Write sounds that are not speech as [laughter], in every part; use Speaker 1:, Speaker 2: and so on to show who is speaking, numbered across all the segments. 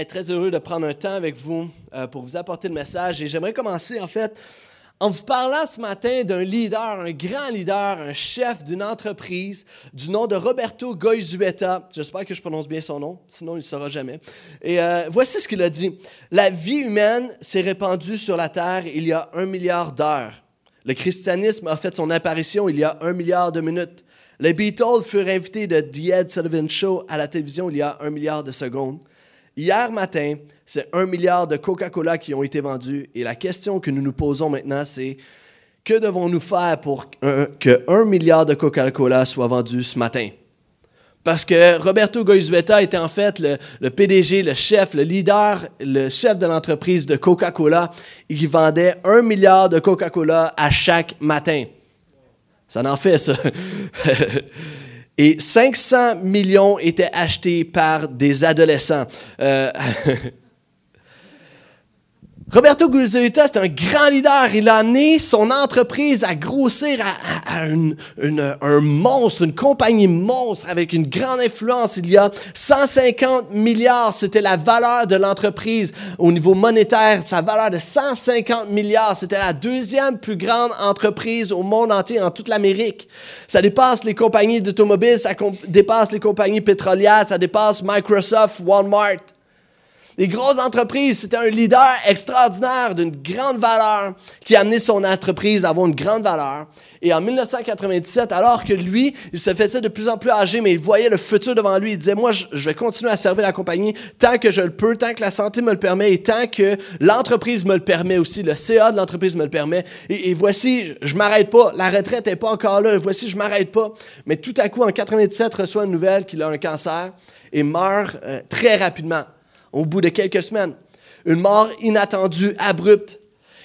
Speaker 1: être très heureux de prendre un temps avec vous euh, pour vous apporter le message. Et j'aimerais commencer, en fait, en vous parlant ce matin d'un leader, un grand leader, un chef d'une entreprise du nom de Roberto Goizueta. J'espère que je prononce bien son nom, sinon il ne le saura jamais. Et euh, voici ce qu'il a dit. La vie humaine s'est répandue sur la terre il y a un milliard d'heures. Le christianisme a fait son apparition il y a un milliard de minutes. Les Beatles furent invités de The Ed Sullivan Show à la télévision il y a un milliard de secondes. Hier matin, c'est un milliard de Coca-Cola qui ont été vendus. Et la question que nous nous posons maintenant, c'est que devons-nous faire pour que un milliard de Coca-Cola soit vendu ce matin? Parce que Roberto Goizueta était en fait le, le, PDG, le chef, le leader, le chef de l'entreprise de Coca-Cola. Il vendait un milliard de Coca-Cola à chaque matin. Ça en fait, ça. [laughs] Et 500 millions étaient achetés par des adolescents. Euh, [laughs] Roberto Guzzueta, c'est un grand leader. Il a amené son entreprise à grossir à, un monstre, une compagnie monstre avec une grande influence. Il y a 150 milliards, c'était la valeur de l'entreprise au niveau monétaire. Sa valeur de 150 milliards, c'était la deuxième plus grande entreprise au monde entier, en toute l'Amérique. Ça dépasse les compagnies d'automobiles, ça dépasse les compagnies pétrolières, ça dépasse Microsoft, Walmart. Les grosses entreprises, c'était un leader extraordinaire d'une grande valeur qui a amené son entreprise à avoir une grande valeur. Et en 1997, alors que lui, il se faisait de plus en plus âgé, mais il voyait le futur devant lui, il disait, moi, je vais continuer à servir la compagnie tant que je le peux, tant que la santé me le permet et tant que l'entreprise me le permet aussi, le CA de l'entreprise me le permet. Et, voici, je m'arrête pas, la retraite n'est pas encore là, voici, je m'arrête pas. Mais tout à coup, en 97, reçoit une nouvelle qu'il a un cancer et meurt euh, très rapidement au bout de quelques semaines. Une mort inattendue, abrupte.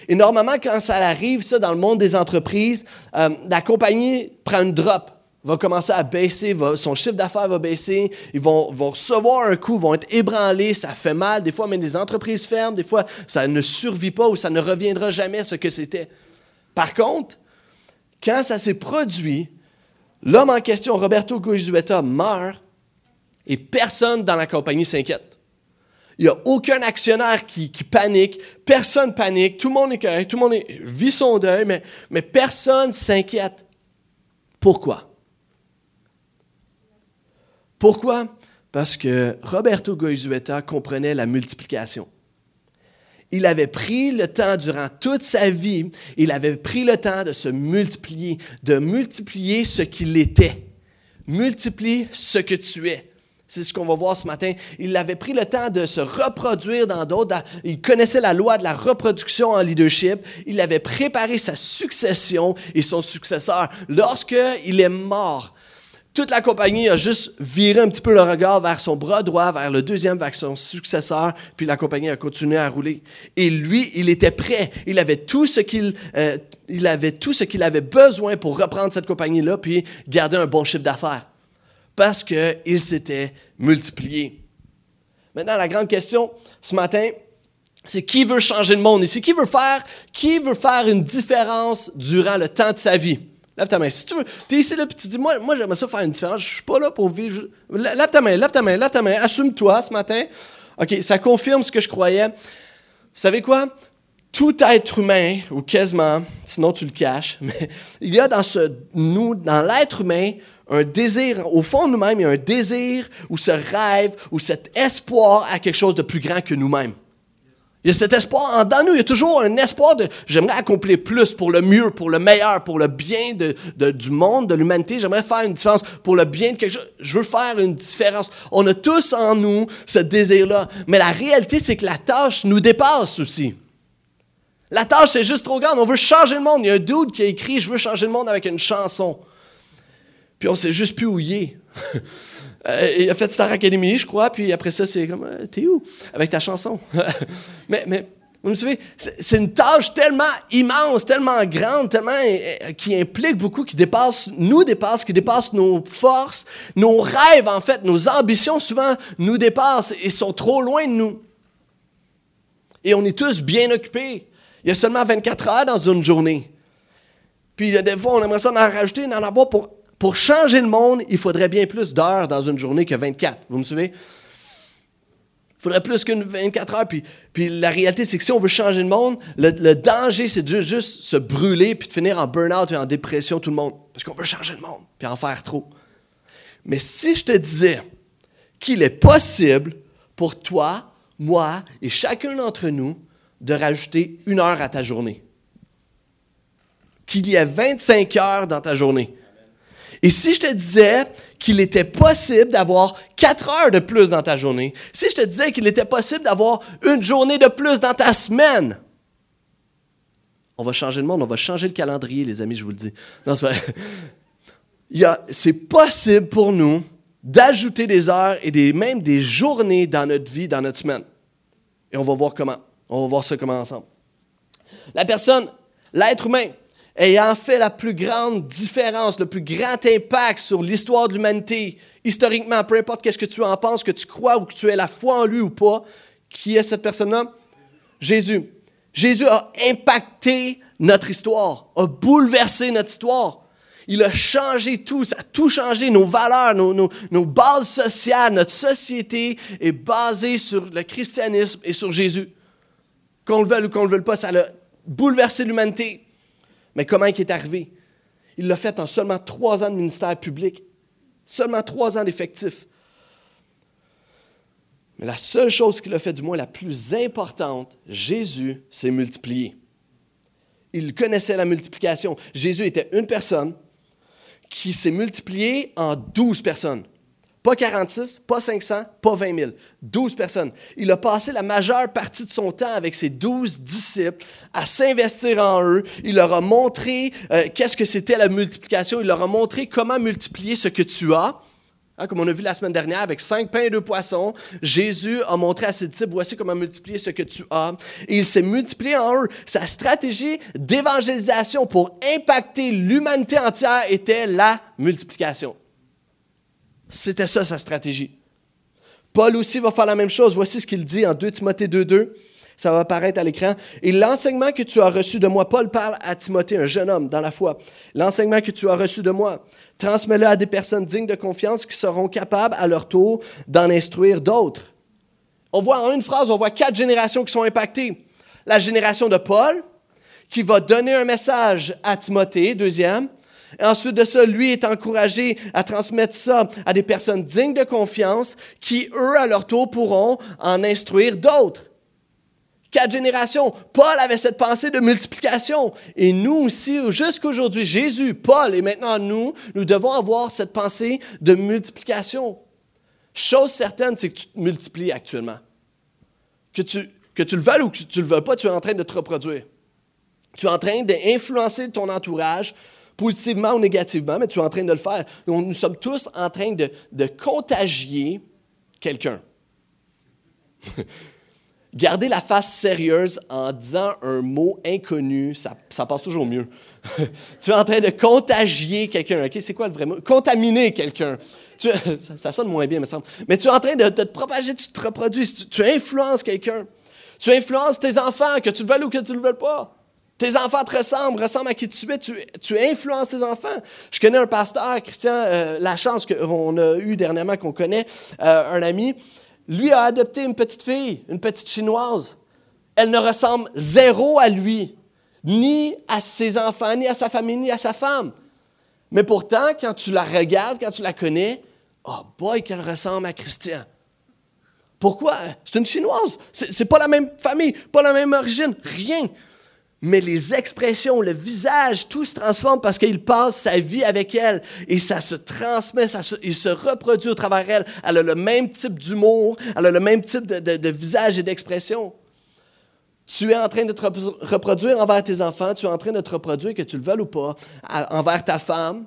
Speaker 1: Et normalement, quand ça arrive, ça, dans le monde des entreprises, euh, la compagnie prend une drop, va commencer à baisser, son chiffre d'affaires va baisser, ils vont, recevoir un coup, vont être ébranlés, ça fait mal. Des fois, même des entreprises ferment, des fois, ça ne survit pas ou ça ne reviendra jamais à ce que c'était. Par contre, quand ça s'est produit, l'homme en question, Roberto Goizueta, meurt et personne dans la compagnie s'inquiète. Il n'y a aucun actionnaire qui, panique, personne panique, tout le monde est correct, tout le monde vit son deuil, mais, mais personne s'inquiète. Pourquoi? Pourquoi? Parce que Roberto Goizueta comprenait la multiplication. Il avait pris le temps durant toute sa vie, il avait pris le temps de se multiplier, de multiplier ce qu'il était. Multiplie ce que tu es. C'est ce qu'on va voir ce matin. Il avait pris le temps de se reproduire dans d'autres. Il connaissait la loi de la reproduction en leadership. Il avait préparé sa succession et son successeur. Lorsqu'il est mort, toute la compagnie a juste viré un petit peu le regard vers son bras droit, vers le deuxième, vers son successeur, puis la compagnie a continué à rouler. Et lui, il était prêt. Il avait tout ce qu'il euh, il avait tout ce qu'il avait besoin pour reprendre cette compagnie-là, puis garder un bon chiffre d'affaires parce qu'il s'était multiplié. Maintenant, la grande question ce matin, c'est qui veut changer le monde? Ici? Qui veut faire, qui veut faire une différence durant le temps de sa vie? Lève ta main. Si tu veux, es ici là, puis tu dis, moi, moi j'aimerais ça faire une différence, je suis pas là pour vivre. Lève ta main, lève ta main, lève ta main, assume-toi ce matin. OK, ça confirme ce que je croyais. Vous savez quoi? Tout être humain, ou quasiment, sinon tu le caches, [laughs] mais il y a dans ce nous, dans l'être humain, un désir, au fond de nous-mêmes, il y a un désir ou ce rêve ou cet espoir à quelque chose de plus grand que nous-mêmes. Il y a cet espoir en dans nous, il y a toujours un espoir de j'aimerais accomplir plus pour le mieux, pour le meilleur, pour le bien du monde, de l'humanité. J'aimerais faire une différence pour le bien de quelque chose. Je veux faire une différence. On a tous en nous ce désir-là. Mais la réalité, c'est que la tâche nous dépasse aussi. La tâche est juste trop grande. On veut changer le monde. Il y a un dude qui a écrit Je veux changer le monde avec une chanson. Puis on s'est juste plus où il [laughs] euh, il a fait Star Academy, je crois, puis après ça, c'est comme, euh, t'es où? Avec ta chanson. [laughs] mais, mais, vous me suivez? C'est une tâche tellement immense, tellement grande, tellement euh, qui implique beaucoup, qui dépasse, nous dépasse, qui dépasse nos forces, nos rêves, en fait, nos ambitions, souvent, nous dépassent et sont trop loin de nous. Et on est tous bien occupés. Il y a seulement 24 heures dans une journée. Puis des fois, on aimerait ça en rajouter, en avoir pour pour changer le monde, il faudrait bien plus d'heures dans une journée que 24. Vous me suivez? faudrait plus qu'une 24 heures. Puis, la réalité, c'est que si on veut changer le monde, le, le danger, c'est de juste se brûler puis de finir en burn-out et en dépression, tout le monde. Parce qu'on veut changer le monde, puis en faire trop. Mais si je te disais qu'il est possible pour toi, moi et chacun d'entre nous de rajouter une heure à ta journée, qu'il y ait 25 heures dans ta journée. Et si je te disais qu'il était possible d'avoir 4 heures de plus dans ta journée, si je te disais qu'il était possible d'avoir une journée de plus dans ta semaine, on va changer le monde, on va changer le calendrier, les amis, je vous le dis. Non, c'est possible pour nous d'ajouter des heures et des, même des journées dans notre vie, dans notre semaine. Et on va voir comment. On va voir ça comment ensemble. La personne, l'être humain, ayant fait la plus grande différence, le plus grand impact sur l'histoire de l'humanité, historiquement, peu importe qu'est-ce que tu en penses, que tu crois ou que tu aies la foi en lui ou pas, qui est cette personne-là? Jésus. Jésus a impacté notre histoire, a bouleversé notre histoire. Il a changé tout, ça a tout changé, nos valeurs, nos, nos, bases sociales, notre société est basée sur le christianisme et sur Jésus. Qu'on le veuille ou qu'on ne le veuille pas, ça a bouleversé l'humanité. Mais comment il est arrivé? Il l'a fait en seulement trois ans de ministère public, seulement trois ans d'effectif. Mais la seule chose qu'il a fait, du moins la plus importante, Jésus s'est multiplié. Il connaissait la multiplication. Jésus était une personne qui s'est multiplié en douze personnes. Pas 46, pas 500, pas 20 000. 12 personnes. Il a passé la majeure partie de son temps avec ses 12 disciples à s'investir en eux. Il leur a montré euh, qu'est-ce que c'était la multiplication. Il leur a montré comment multiplier ce que tu as. Hein, comme on a vu la semaine dernière avec cinq pains et deux poissons, Jésus a montré à ses disciples, voici comment multiplier ce que tu as. Et il s'est multiplié en eux. Sa stratégie d'évangélisation pour impacter l'humanité entière était la multiplication. C'était ça sa stratégie. Paul aussi va faire la même chose. Voici ce qu'il dit en 2 Timothée 2.2. Ça va apparaître à l'écran. Et l'enseignement que tu as reçu de moi, Paul parle à Timothée, un jeune homme dans la foi. L'enseignement que tu as reçu de moi, transmets-le à des personnes dignes de confiance qui seront capables à leur tour d'en instruire d'autres. On voit en une phrase, on voit quatre générations qui sont impactées. La génération de Paul, qui va donner un message à Timothée, deuxième. Ensuite de ça, lui est encouragé à transmettre ça à des personnes dignes de confiance qui, eux, à leur tour, pourront en instruire d'autres. Quatre générations. Paul avait cette pensée de multiplication. Et nous aussi, jusqu'aujourd'hui, Jésus, Paul et maintenant nous, nous devons avoir cette pensée de multiplication. Chose certaine, c'est que tu te multiplies actuellement. Que tu, que tu le veuilles ou que tu ne le veuilles pas, tu es en train de te reproduire. Tu es en train d'influencer ton entourage positivement ou négativement, mais tu es en train de le faire. Nous sommes tous en train de, contagier quelqu'un. [laughs] Garder la face sérieuse en disant un mot inconnu, ça, ça passe toujours mieux. [laughs] tu es en train de contagier quelqu'un. OK, c'est quoi le vrai mot? Contaminer quelqu'un. [laughs] Ça, sonne moins bien, me semble. Mais tu es en train de, te propager, tu te reproduis, tu, tu influences quelqu'un. Tu influences tes enfants, que tu le veuilles ou que tu ne le veuilles pas. Tes enfants te ressemblent, ressemblent à qui tu es, tu, influences tes enfants. Je connais un pasteur, Christian euh, La Chance, qu'on a eu dernièrement, qu'on connaît, euh, un ami. Lui a adopté une petite fille, une petite chinoise. Elle ne ressemble zéro à lui, ni à ses enfants, ni à sa famille, ni à sa femme. Mais pourtant, quand tu la regardes, quand tu la connais, oh boy, qu'elle ressemble à Christian. Pourquoi? C'est une chinoise. C'est pas la même famille, pas la même origine, rien mais les expressions, le visage, tout se transforme parce qu'il passe sa vie avec elle et ça se transmet, ça se, il se reproduit au travers d'elle. Elle a le même type d'humour, elle a le même type de, visage et d'expression. Tu es en train de te reproduire envers tes enfants, tu es en train de te reproduire, que tu le veuilles ou pas, envers ta femme.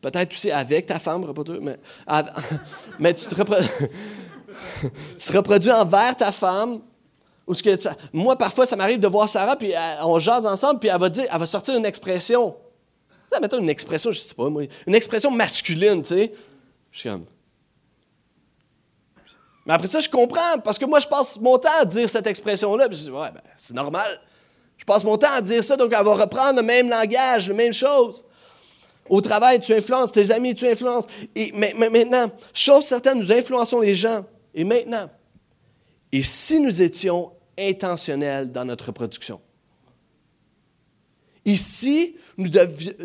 Speaker 1: Peut-être aussi avec ta femme, reproduire, mais, [laughs] mais tu, te [laughs] tu te reproduis envers ta femme, moi, parfois, ça m'arrive de voir Sarah, puis euh, on jase ensemble, puis elle va, dire, elle va sortir une expression. Ça, mettons une expression, je sais pas, moi, une expression masculine, tu sais. Je suis comme. Mais après ça, je comprends, parce que moi, je passe mon temps à dire cette expression-là, puis je dis, ouais, ben, c'est normal. Je passe mon temps à dire ça, donc elle va reprendre le même langage, la même chose. Au travail, tu influences, tes amis, tu influences. Et, mais maintenant, chose certaine, nous influençons les gens. Et maintenant, et si nous étions intentionnels dans notre reproduction? Ici, nous,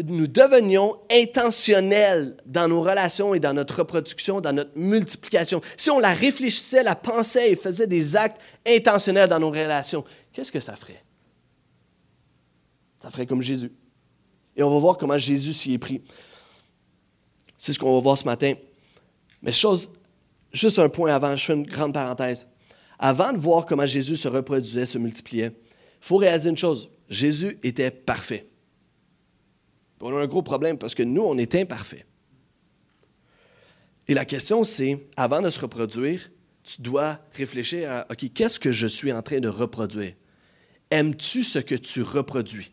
Speaker 1: nous, devenions intentionnels dans nos relations et dans notre reproduction, dans notre multiplication. Si on la réfléchissait, la pensait et faisait des actes intentionnels dans nos relations, qu'est-ce que ça ferait? Ça ferait comme Jésus. Et on va voir comment Jésus s'y est pris. C'est ce qu'on va voir ce matin. Mais chose, juste un point avant, je fais une grande parenthèse. Avant de voir comment Jésus se reproduisait, se multipliait, il faut réaliser une chose. Jésus était parfait. On a un gros problème parce que nous, on est imparfaits. Et la question, c'est, avant de se reproduire, tu dois réfléchir à, OK, qu'est-ce que je suis en train de reproduire? Aimes-tu ce que tu reproduis?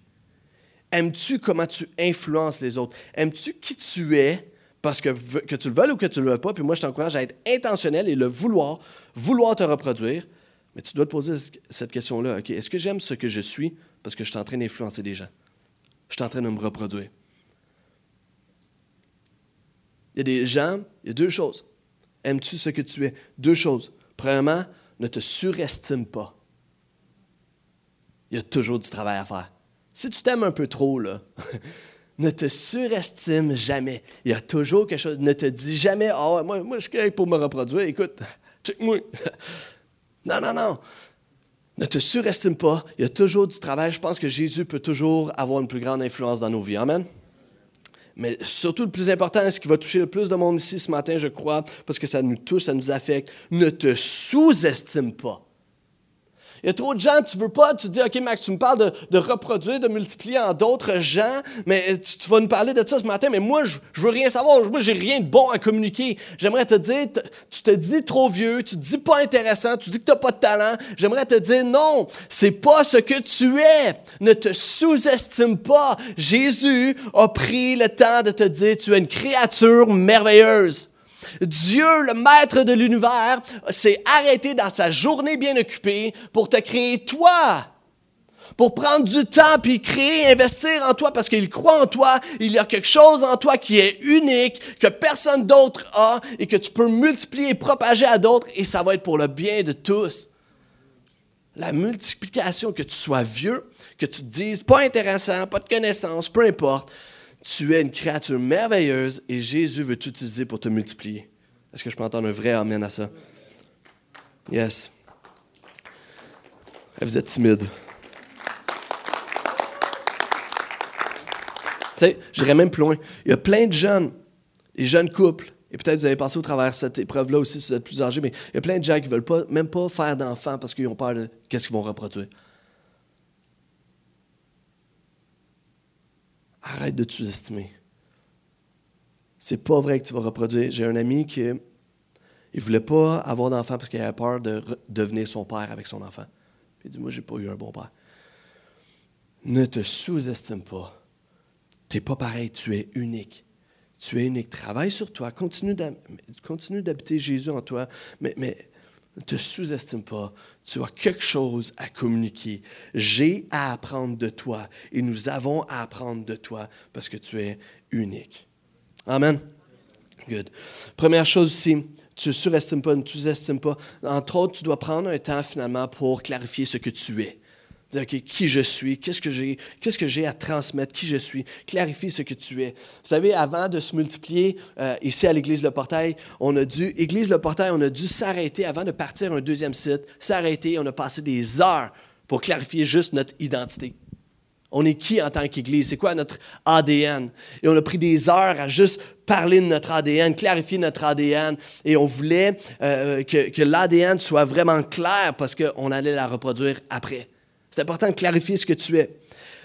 Speaker 1: Aimes-tu comment tu influences les autres? Aimes-tu qui tu es parce que, que tu le veuilles ou que tu le veux pas? Puis moi, je t'encourage à être intentionnel et le vouloir, vouloir te reproduire. Mais tu dois te poser cette question-là. Est-ce que j'aime ce que je suis parce que je suis en train d'influencer des gens? Je suis en train de me reproduire. Il y a des gens, il y a deux choses. Aimes-tu ce que tu es? Deux choses. Premièrement, ne te surestime pas. Il y a toujours du travail à faire. Si tu t'aimes un peu trop, là, [laughs] ne te surestime jamais. Il y a toujours quelque chose. Ne te dis jamais, oh, moi, moi, je suis pour me reproduire. Écoute, check-moi. [laughs] non, non, non. Ne te surestime pas. Il y a toujours du travail. Je pense que Jésus peut toujours avoir une plus grande influence dans nos vies. Amen. Mais surtout, le plus important, ce qui va toucher le plus de monde ici ce matin, je crois, parce que ça nous touche, ça nous affecte, ne te sous-estime pas. Il y a trop de gens, tu veux pas, tu dis, OK, Max, tu me parles de, reproduire, de multiplier en d'autres gens, mais tu, vas nous parler de ça ce matin, mais moi, je, je veux rien savoir. Moi, j'ai rien de bon à communiquer. J'aimerais te dire, tu te dis trop vieux, tu te dis pas intéressant, tu dis que tu n'as pas de talent. J'aimerais te dire, non, c'est pas ce que tu es. Ne te sous-estime pas. Jésus a pris le temps de te dire, tu es une créature merveilleuse. Dieu, le maître de l'univers, s'est arrêté dans sa journée bien occupée pour te créer toi. Pour prendre du temps puis créer, investir en toi parce qu'il croit en toi. Il y a quelque chose en toi qui est unique, que personne d'autre a et que tu peux multiplier et propager à d'autres et ça va être pour le bien de tous. La multiplication, que tu sois vieux, que tu te dises pas intéressant, pas de connaissances, peu importe, tu es une créature merveilleuse et Jésus veut t'utiliser pour te multiplier. Est-ce que je peux entendre un vrai amen à ça? Yes. Vous êtes timide. Tu sais, j'irais même plus loin. Il y a plein de jeunes, les jeunes couples, et peut-être vous avez passé au travers cette épreuve-là aussi si vous êtes plus âgé, mais il y a plein de gens qui ne veulent pas, même pas faire d'enfants parce qu'ils ont peur de qu'est-ce qu'ils vont reproduire. Arrête de te sous-estimer. C'est pas vrai que tu vas reproduire. J'ai un ami qui il voulait pas avoir d'enfant parce qu'il avait peur de devenir son père avec son enfant. il dit Moi, j'ai pas eu un bon père. Ne te sous-estime pas. Tu n'es pas pareil, tu es unique. Tu es unique. Travaille sur toi. Continue d'habiter Jésus en toi. Mais, mais ne te sous-estime pas. Tu as quelque chose à communiquer. J'ai à apprendre de toi et nous avons à apprendre de toi parce que tu es unique. Amen. Good. Première chose ici, tu ne surestimes pas, ne sous-estimes pas. Entre autres, tu dois prendre un temps finalement pour clarifier ce que tu es. Dire, qui je suis, qu'est-ce que j'ai, qu'est-ce que j'ai à transmettre, qui je suis, clarifie ce que tu es. Vous savez, avant de se multiplier euh, ici à l'Église Le Portail, on a dû, Église Le Portail, on a dû s'arrêter avant de partir un deuxième site, s'arrêter, on a passé des heures pour clarifier juste notre identité. On est qui en tant qu'Église? C'est quoi notre ADN? Et on a pris des heures à juste parler de notre ADN, clarifier notre ADN. Et on voulait euh, que, que l'ADN soit vraiment clair parce qu'on allait la reproduire après. C'est important de clarifier ce que tu es.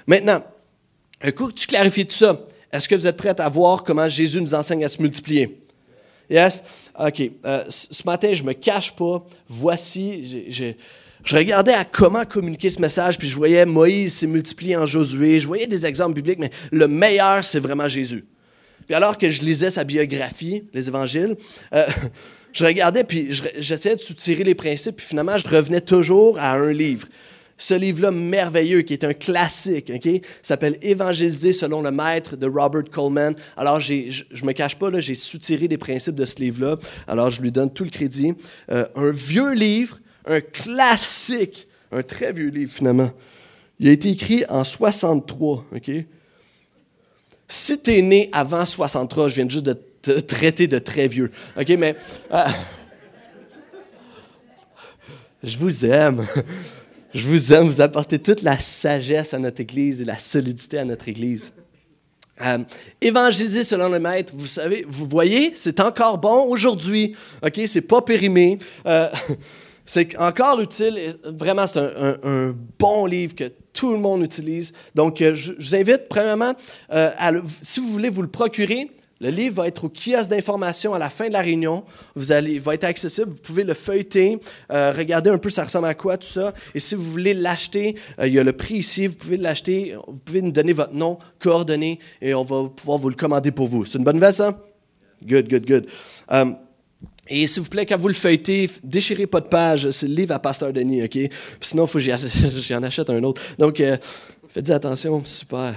Speaker 1: Maintenant, un coup que tu clarifies tout ça, est-ce que vous êtes prêts à voir comment Jésus nous enseigne à se multiplier? Yes? OK. Euh, ce matin, je me cache pas. Voici, je regardais à comment communiquer ce message, puis je voyais Moïse s'est multiplié en Josué, je voyais des exemples bibliques, mais le meilleur, c'est vraiment Jésus. Puis alors que je lisais sa biographie, les évangiles, euh, [laughs] je regardais, puis j'essayais de soutirer les principes, puis finalement, je revenais toujours à un livre. Ce livre-là merveilleux qui est un classique, s'appelle Évangéliser selon le maître de Robert Coleman. Alors, je ne me cache pas, j'ai soutiré des principes de ce livre-là. Alors, je lui donne tout le crédit. Euh, un vieux livre, un classique, un très vieux livre finalement. Il a été écrit en 63, OK? Si tu es né avant 63, je viens juste de te traiter de très vieux, OK? Mais... Euh, je vous aime. [laughs] Je vous aime. Vous apportez toute la sagesse à notre Église et la solidité à notre Église. Euh, évangéliser selon le maître, vous savez, vous voyez, c'est encore bon aujourd'hui. OK, c'est pas périmé. Euh, [laughs] c'est encore utile. Vraiment, c'est un, bon livre que tout le monde utilise. Donc, euh, je, vous invite, premièrement, à si vous voulez vous le procurer, le livre va être au kiosque d'information à la fin de la réunion. Vous allez, va être accessible. Vous pouvez le feuilleter, euh, regarder un peu ça ressemble à quoi, tout ça. Et si vous voulez l'acheter, euh, il y a le prix ici. Vous pouvez l'acheter. Vous pouvez nous donner votre nom, coordonnées, et on va pouvoir vous le commander pour vous. C'est une bonne nouvelle, ça? Good, good, good. Euh, et s'il vous plaît, quand vous le feuilletez, déchirez pas de page. C'est le livre à Pasteur Denis, OK? sinon, il faut que [laughs] j'en achète un autre. Donc, faites attention. Super.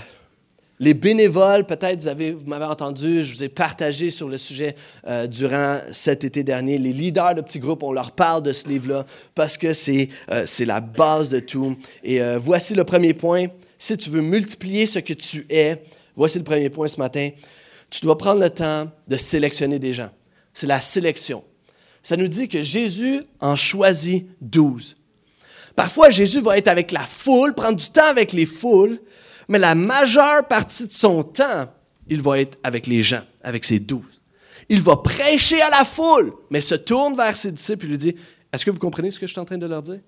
Speaker 1: Les bénévoles, peut-être vous, vous m'avez entendu, je vous ai partagé sur le sujet euh, durant cet été dernier. Les leaders de petits groupes, on leur parle de ce livre-là parce que c'est, euh, la base de tout. Et euh, voici le premier point. Si tu veux multiplier ce que tu es, voici le premier point ce matin. Tu dois prendre le temps de sélectionner des gens. C'est la sélection. Ça nous dit que Jésus en choisit douze. Parfois, Jésus va être avec la foule, prendre du temps avec les foules, mais la majeure partie de son temps, il va être avec les gens, avec ses douze. Il va prêcher à la foule, mais se tourne vers ses disciples et lui dit, est-ce que vous comprenez ce que je suis en train de leur dire?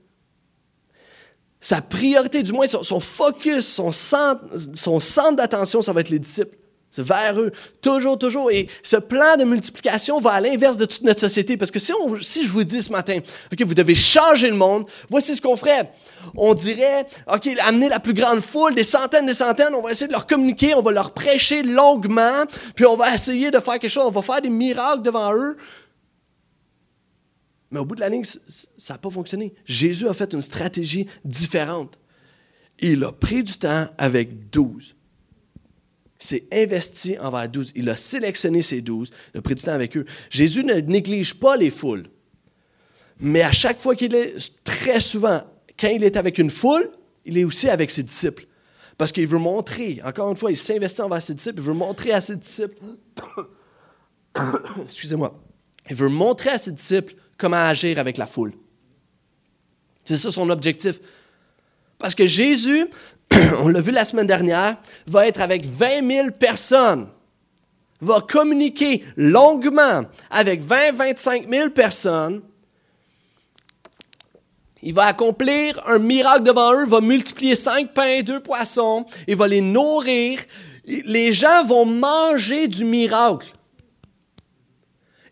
Speaker 1: Sa priorité, du moins son, focus, son centre d'attention, ça va être les disciples. C'est vers eux, toujours, toujours. Et ce plan de multiplication va à l'inverse de toute notre société. Parce que si, on, si je vous dis ce matin, OK, vous devez changer le monde, voici ce qu'on ferait. On dirait, OK, amener la plus grande foule, des centaines, des centaines, on va essayer de leur communiquer, on va leur prêcher longuement, puis on va essayer de faire quelque chose, on va faire des miracles devant eux. Mais au bout de la ligne, ça n'a pas fonctionné. Jésus a fait une stratégie différente. Il a pris du temps avec douze s'est investi envers douze. Il a sélectionné ses douze, il a pris du temps avec eux. Jésus ne néglige pas les foules. Mais à chaque fois qu'il est, très souvent, quand il est avec une foule, il est aussi avec ses disciples. Parce qu'il veut montrer, encore une fois, il s'investit envers ses disciples, il veut montrer à ses disciples, [coughs] excusez-moi, il veut montrer à ses disciples comment agir avec la foule. C'est ça son objectif. Parce que Jésus, [clears throat] on l'a vu la semaine dernière, va être avec 20 000 personnes, va communiquer longuement avec 20-25 000 personnes. Il va accomplir un miracle devant eux, va multiplier cinq pains et poissons, il va les nourrir. Les gens vont manger du miracle.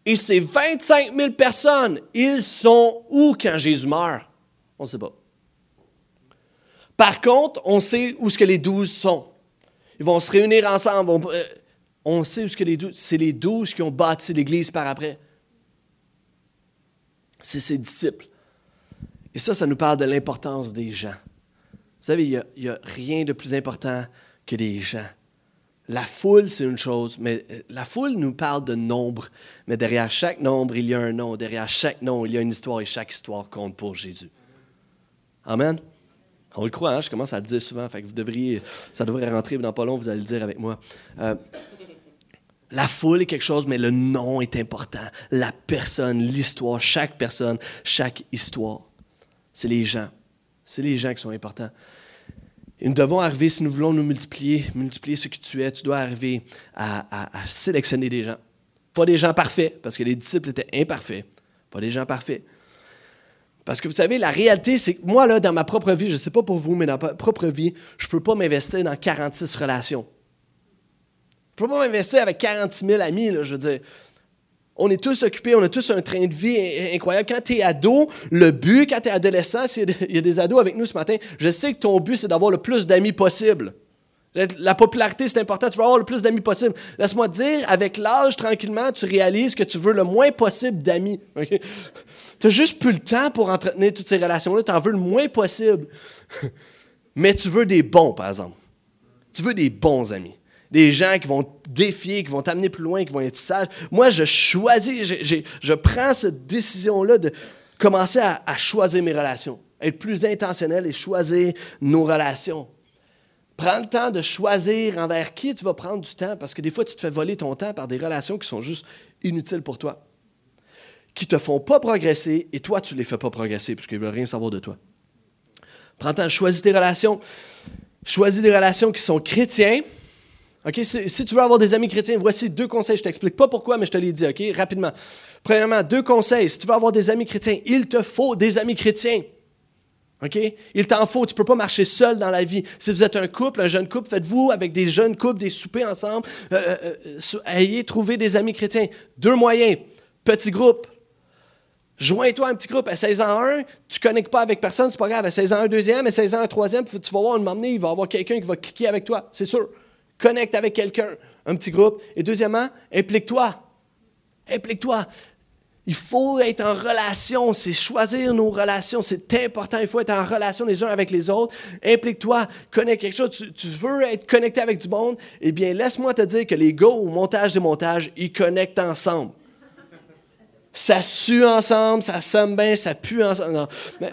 Speaker 1: Et ces 25 000 personnes, ils sont où quand Jésus meurt? On ne sait pas. Par contre, on sait où ce que les douze sont. Ils vont se réunir ensemble. Euh, on, sait où ce que les douze... C'est les douze qui ont bâti l'Église par après. C'est ses disciples. Et ça, ça nous parle de l'importance des gens. Vous savez, il n'y a, rien de plus important que les gens. La foule, c'est une chose, mais euh, la foule nous parle de nombre. Mais derrière chaque nombre, il y a un nom. Derrière chaque nom, il y a une histoire et chaque histoire compte pour Jésus. Amen. On le croit, hein? je commence à le dire souvent, fait vous devriez, ça devrait rentrer dans pas long, vous allez le dire avec moi. Euh, la foule est quelque chose, mais le nom est important. La personne, l'histoire, chaque personne, chaque histoire. C'est les gens. C'est les gens qui sont importants. Et nous devons arriver, si nous voulons nous multiplier, multiplier ce que tu es, tu dois arriver à sélectionner des gens. Pas des gens parfaits, parce que les disciples étaient imparfaits. Pas des gens parfaits. Parce que vous savez, la réalité, c'est que moi, là, dans ma propre vie, je ne sais pas pour vous, mais dans ma propre vie, je ne peux pas m'investir dans 46 relations. Je ne peux pas m'investir avec 46 000 amis, là, je veux dire. On est tous occupés, on a tous un train de vie incroyable. Quand tu es ado, le but, quand tu es adolescent, il y a des ados avec nous ce matin, je sais que ton but, c'est d'avoir le plus d'amis possible. La popularité, c'est important. Tu veux avoir le plus d'amis possible. Laisse-moi dire, avec l'âge, tranquillement, tu réalises que tu veux le moins possible d'amis. Tu n'as juste plus le temps pour entretenir toutes ces relations-là. Tu en veux le moins possible. [laughs] Mais tu veux des bons, par exemple. Tu veux des bons amis. Des gens qui vont te défier, qui vont t'amener plus loin, qui vont être sages. Moi, je choisis, je, prends cette décision-là de commencer à, à choisir mes relations, être plus intentionnel et choisir nos relations. Prends le temps de choisir envers qui tu vas prendre du temps, parce que des fois, tu te fais voler ton temps par des relations qui sont juste inutiles pour toi, qui ne te font pas progresser, et toi, tu ne les fais pas progresser, parce qu'ils ne veulent rien savoir de toi. Prends le temps, choisis tes relations. Choisis des relations qui sont chrétiens. OK? Si, tu veux avoir des amis chrétiens, voici deux conseils. Je ne t'explique pas pourquoi, mais je te les dis, OK? Rapidement. Premièrement, deux conseils. Si tu veux avoir des amis chrétiens, il te faut des amis chrétiens. OK? Il t'en faut. Tu ne peux pas marcher seul dans la vie. Si vous êtes un couple, un jeune couple, faites-vous avec des jeunes couples des soupers ensemble. Euh, euh, euh, ayez trouvé des amis chrétiens. Deux moyens. Petit groupe. Joins-toi à un petit groupe. À 16 ans un, tu ne connectes pas avec personne, c'est pas grave. À 16 ans un deuxième, à 16 ans un troisième, tu vas voir un moment il va y avoir quelqu'un qui va cliquer avec toi. C'est sûr. Connecte avec quelqu'un. Un petit groupe. Et deuxièmement, implique-toi. Implique-toi. Il faut être en relation, c'est choisir nos relations, c'est important. Il faut être en relation les uns avec les autres. Implique-toi, connais quelque chose. Tu, veux être connecté avec du monde? Eh bien, laisse-moi te dire que les gars au montage des montages, ils connectent ensemble. Ça sue ensemble, ça somme bien, ça pue ensemble. Mais,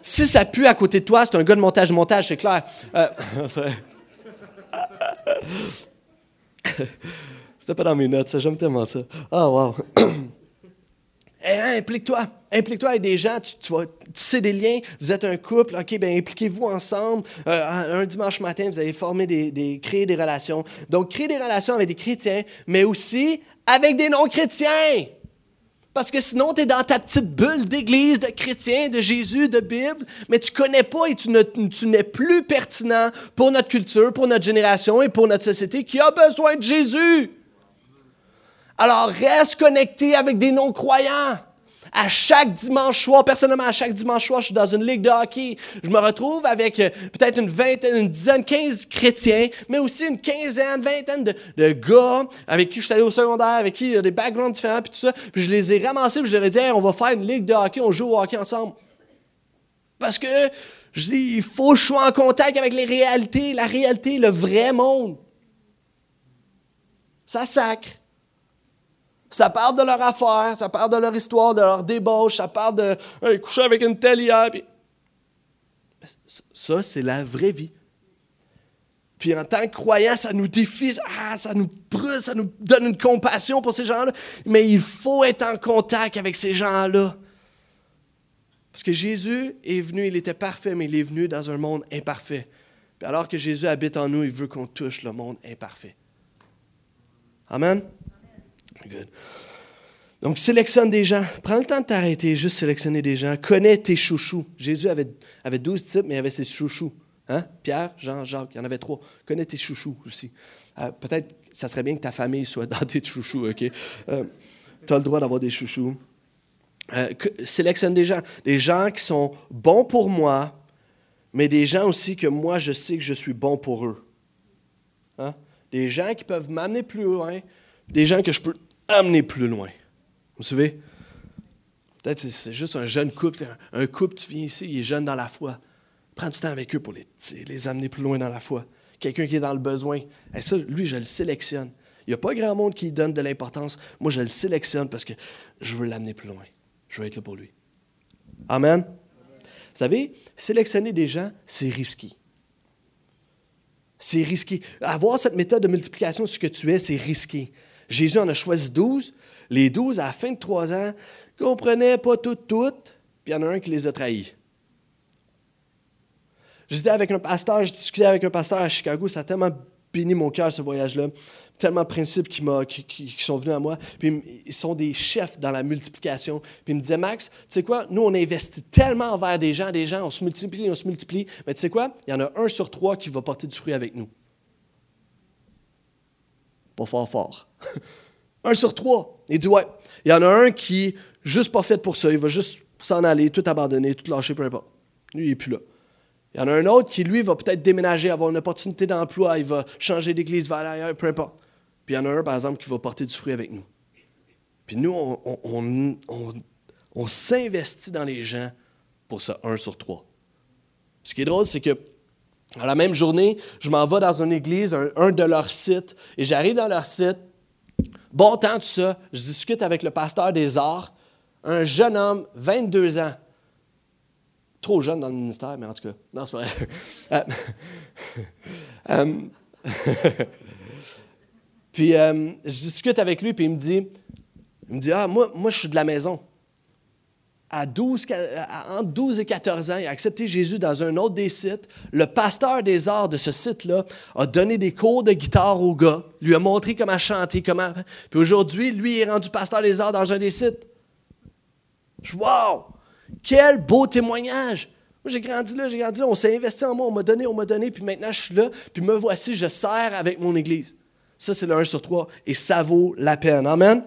Speaker 1: si ça pue à côté de toi, c'est un gars de montage montage, c'est clair. Euh, [laughs] C'était pas dans mes notes, j'aime tellement ça. Ah, wow. [clears throat] Eh, hein, implique-toi. Implique-toi avec des gens, tu, vas tisser des liens. Vous êtes un couple, OK, bien, impliquez-vous ensemble. Euh, un dimanche matin, vous allez former des, créer des relations. Donc, créer des relations avec des chrétiens, mais aussi avec des non-chrétiens. Parce que sinon, tu es dans ta petite bulle d'église, de chrétiens, de Jésus, de Bible, mais tu connais pas et tu, tu n'es plus pertinent pour notre culture, pour notre génération et pour notre société qui a besoin de Jésus. Alors reste connecté avec des non-croyants. À chaque dimanche soir, personnellement, à chaque dimanche soir, je suis dans une ligue de hockey. Je me retrouve avec euh, peut-être une vingtaine, une dizaine, quinze chrétiens, mais aussi une quinzaine, vingtaine de, gars avec qui je suis allé au secondaire, avec qui il y a des backgrounds différents, puis tout ça. Puis je les ai ramassés, puis je leur ai dit, on va faire une ligue de hockey, on joue au hockey ensemble. Parce que je dis, il faut que je sois en contact avec les réalités, la réalité, le vrai monde. Ça sacre. Ça parle de leur affaire, ça parle de leur histoire, de leur débauche, ça parle de coucher avec une telle hier. Ça, c'est la vraie vie. Puis en tant que croyants, ça nous défie, ah, ça nous brûle, ça nous donne une compassion pour ces gens-là. Mais il faut être en contact avec ces gens-là. Parce que Jésus est venu, il était parfait, mais il est venu dans un monde imparfait. Puis alors que Jésus habite en nous, il veut qu'on touche le monde imparfait. Amen. Donc, sélectionne des gens. Prends le temps de t'arrêter, juste sélectionner des gens. Connais tes chouchous. Jésus avait, avait 12 types, mais il avait ses chouchous. Hein? Pierre, Jean, Jacques, il y en avait trois. Connais tes chouchous aussi. Euh, peut-être ça serait bien que ta famille soit dans tes chouchous, OK? Euh, tu as le droit d'avoir des chouchous. Euh, sélectionne des gens. Des gens qui sont bons pour moi, mais des gens aussi que moi, je sais que je suis bon pour eux. Hein? Des gens qui peuvent m'amener plus loin, des gens que je peux amener plus loin. Vous savez? Peut-être que c'est juste un jeune couple. Un couple, tu viens ici, il est jeune dans la foi. Prends du temps avec eux pour les, les amener plus loin dans la foi. Quelqu'un qui est dans le besoin. Et ça, lui, je le sélectionne. Il n'y a pas grand monde qui donne de l'importance. Moi, je le sélectionne parce que je veux l'amener plus loin. Je veux être là pour lui. Amen. Vous savez, sélectionner des gens, c'est risqué. C'est risqué. Avoir cette méthode de multiplication sur ce que tu es, c'est risqué. Jésus en a choisi douze. Les douze, à la fin de trois ans, comprenaient pas toutes, toutes, puis il y en a un qui les a trahis. J'étais avec un pasteur, je discutais avec un pasteur à Chicago, ça a tellement béni mon cœur, ce voyage-là. Tellement de principes qui, qui, sont venus à moi. Puis ils sont des chefs dans la multiplication. Puis il me disait, Max, tu sais quoi, nous, on investit tellement envers des gens, des gens, on se multiplie, on se multiplie. Mais tu sais quoi, il y en a un sur trois qui va porter du fruit avec nous. Fort, fort. [laughs] un sur trois. Il dit, ouais, il y en a un qui, juste pas fait pour ça, il va juste s'en aller, tout abandonner, tout lâcher, peu importe. Lui, il n'est plus là. Il y en a un autre qui, lui, va peut-être déménager, avoir une opportunité d'emploi, il va changer d'église, va aller ailleurs, peu importe. Puis il y en a un, par exemple, qui va porter du fruit avec nous. Puis nous, on, s'investit dans les gens pour ça, un sur trois. Ce qui est drôle, c'est que la même journée, je m'en vais dans une église, un, de leurs sites, et j'arrive dans leur site. Bon temps, tout ça, je discute avec le pasteur des arts, un jeune homme, 22 ans. Trop jeune dans le ministère, mais en tout cas, non, c'est pas vrai. [laughs] Euh, [laughs] euh, [laughs] puis euh, je discute avec lui, puis il me dit, il me dit, ah, moi, moi je suis de la maison à 12, entre 12 et 14 ans, il a accepté Jésus dans un autre des sites. Le pasteur des arts de ce site-là a donné des cours de guitare au gars, lui a montré comment chanter, comment. Puis aujourd'hui, lui est rendu pasteur des arts dans un des sites. Wow! Quel beau témoignage! Moi, j'ai grandi là, j'ai grandi là, on s'est investi en moi, on m'a donné, on m'a donné, puis maintenant je suis là, puis me voici, je sers avec mon Église. Ça, c'est le 1 sur 3, et ça vaut la peine. Amen?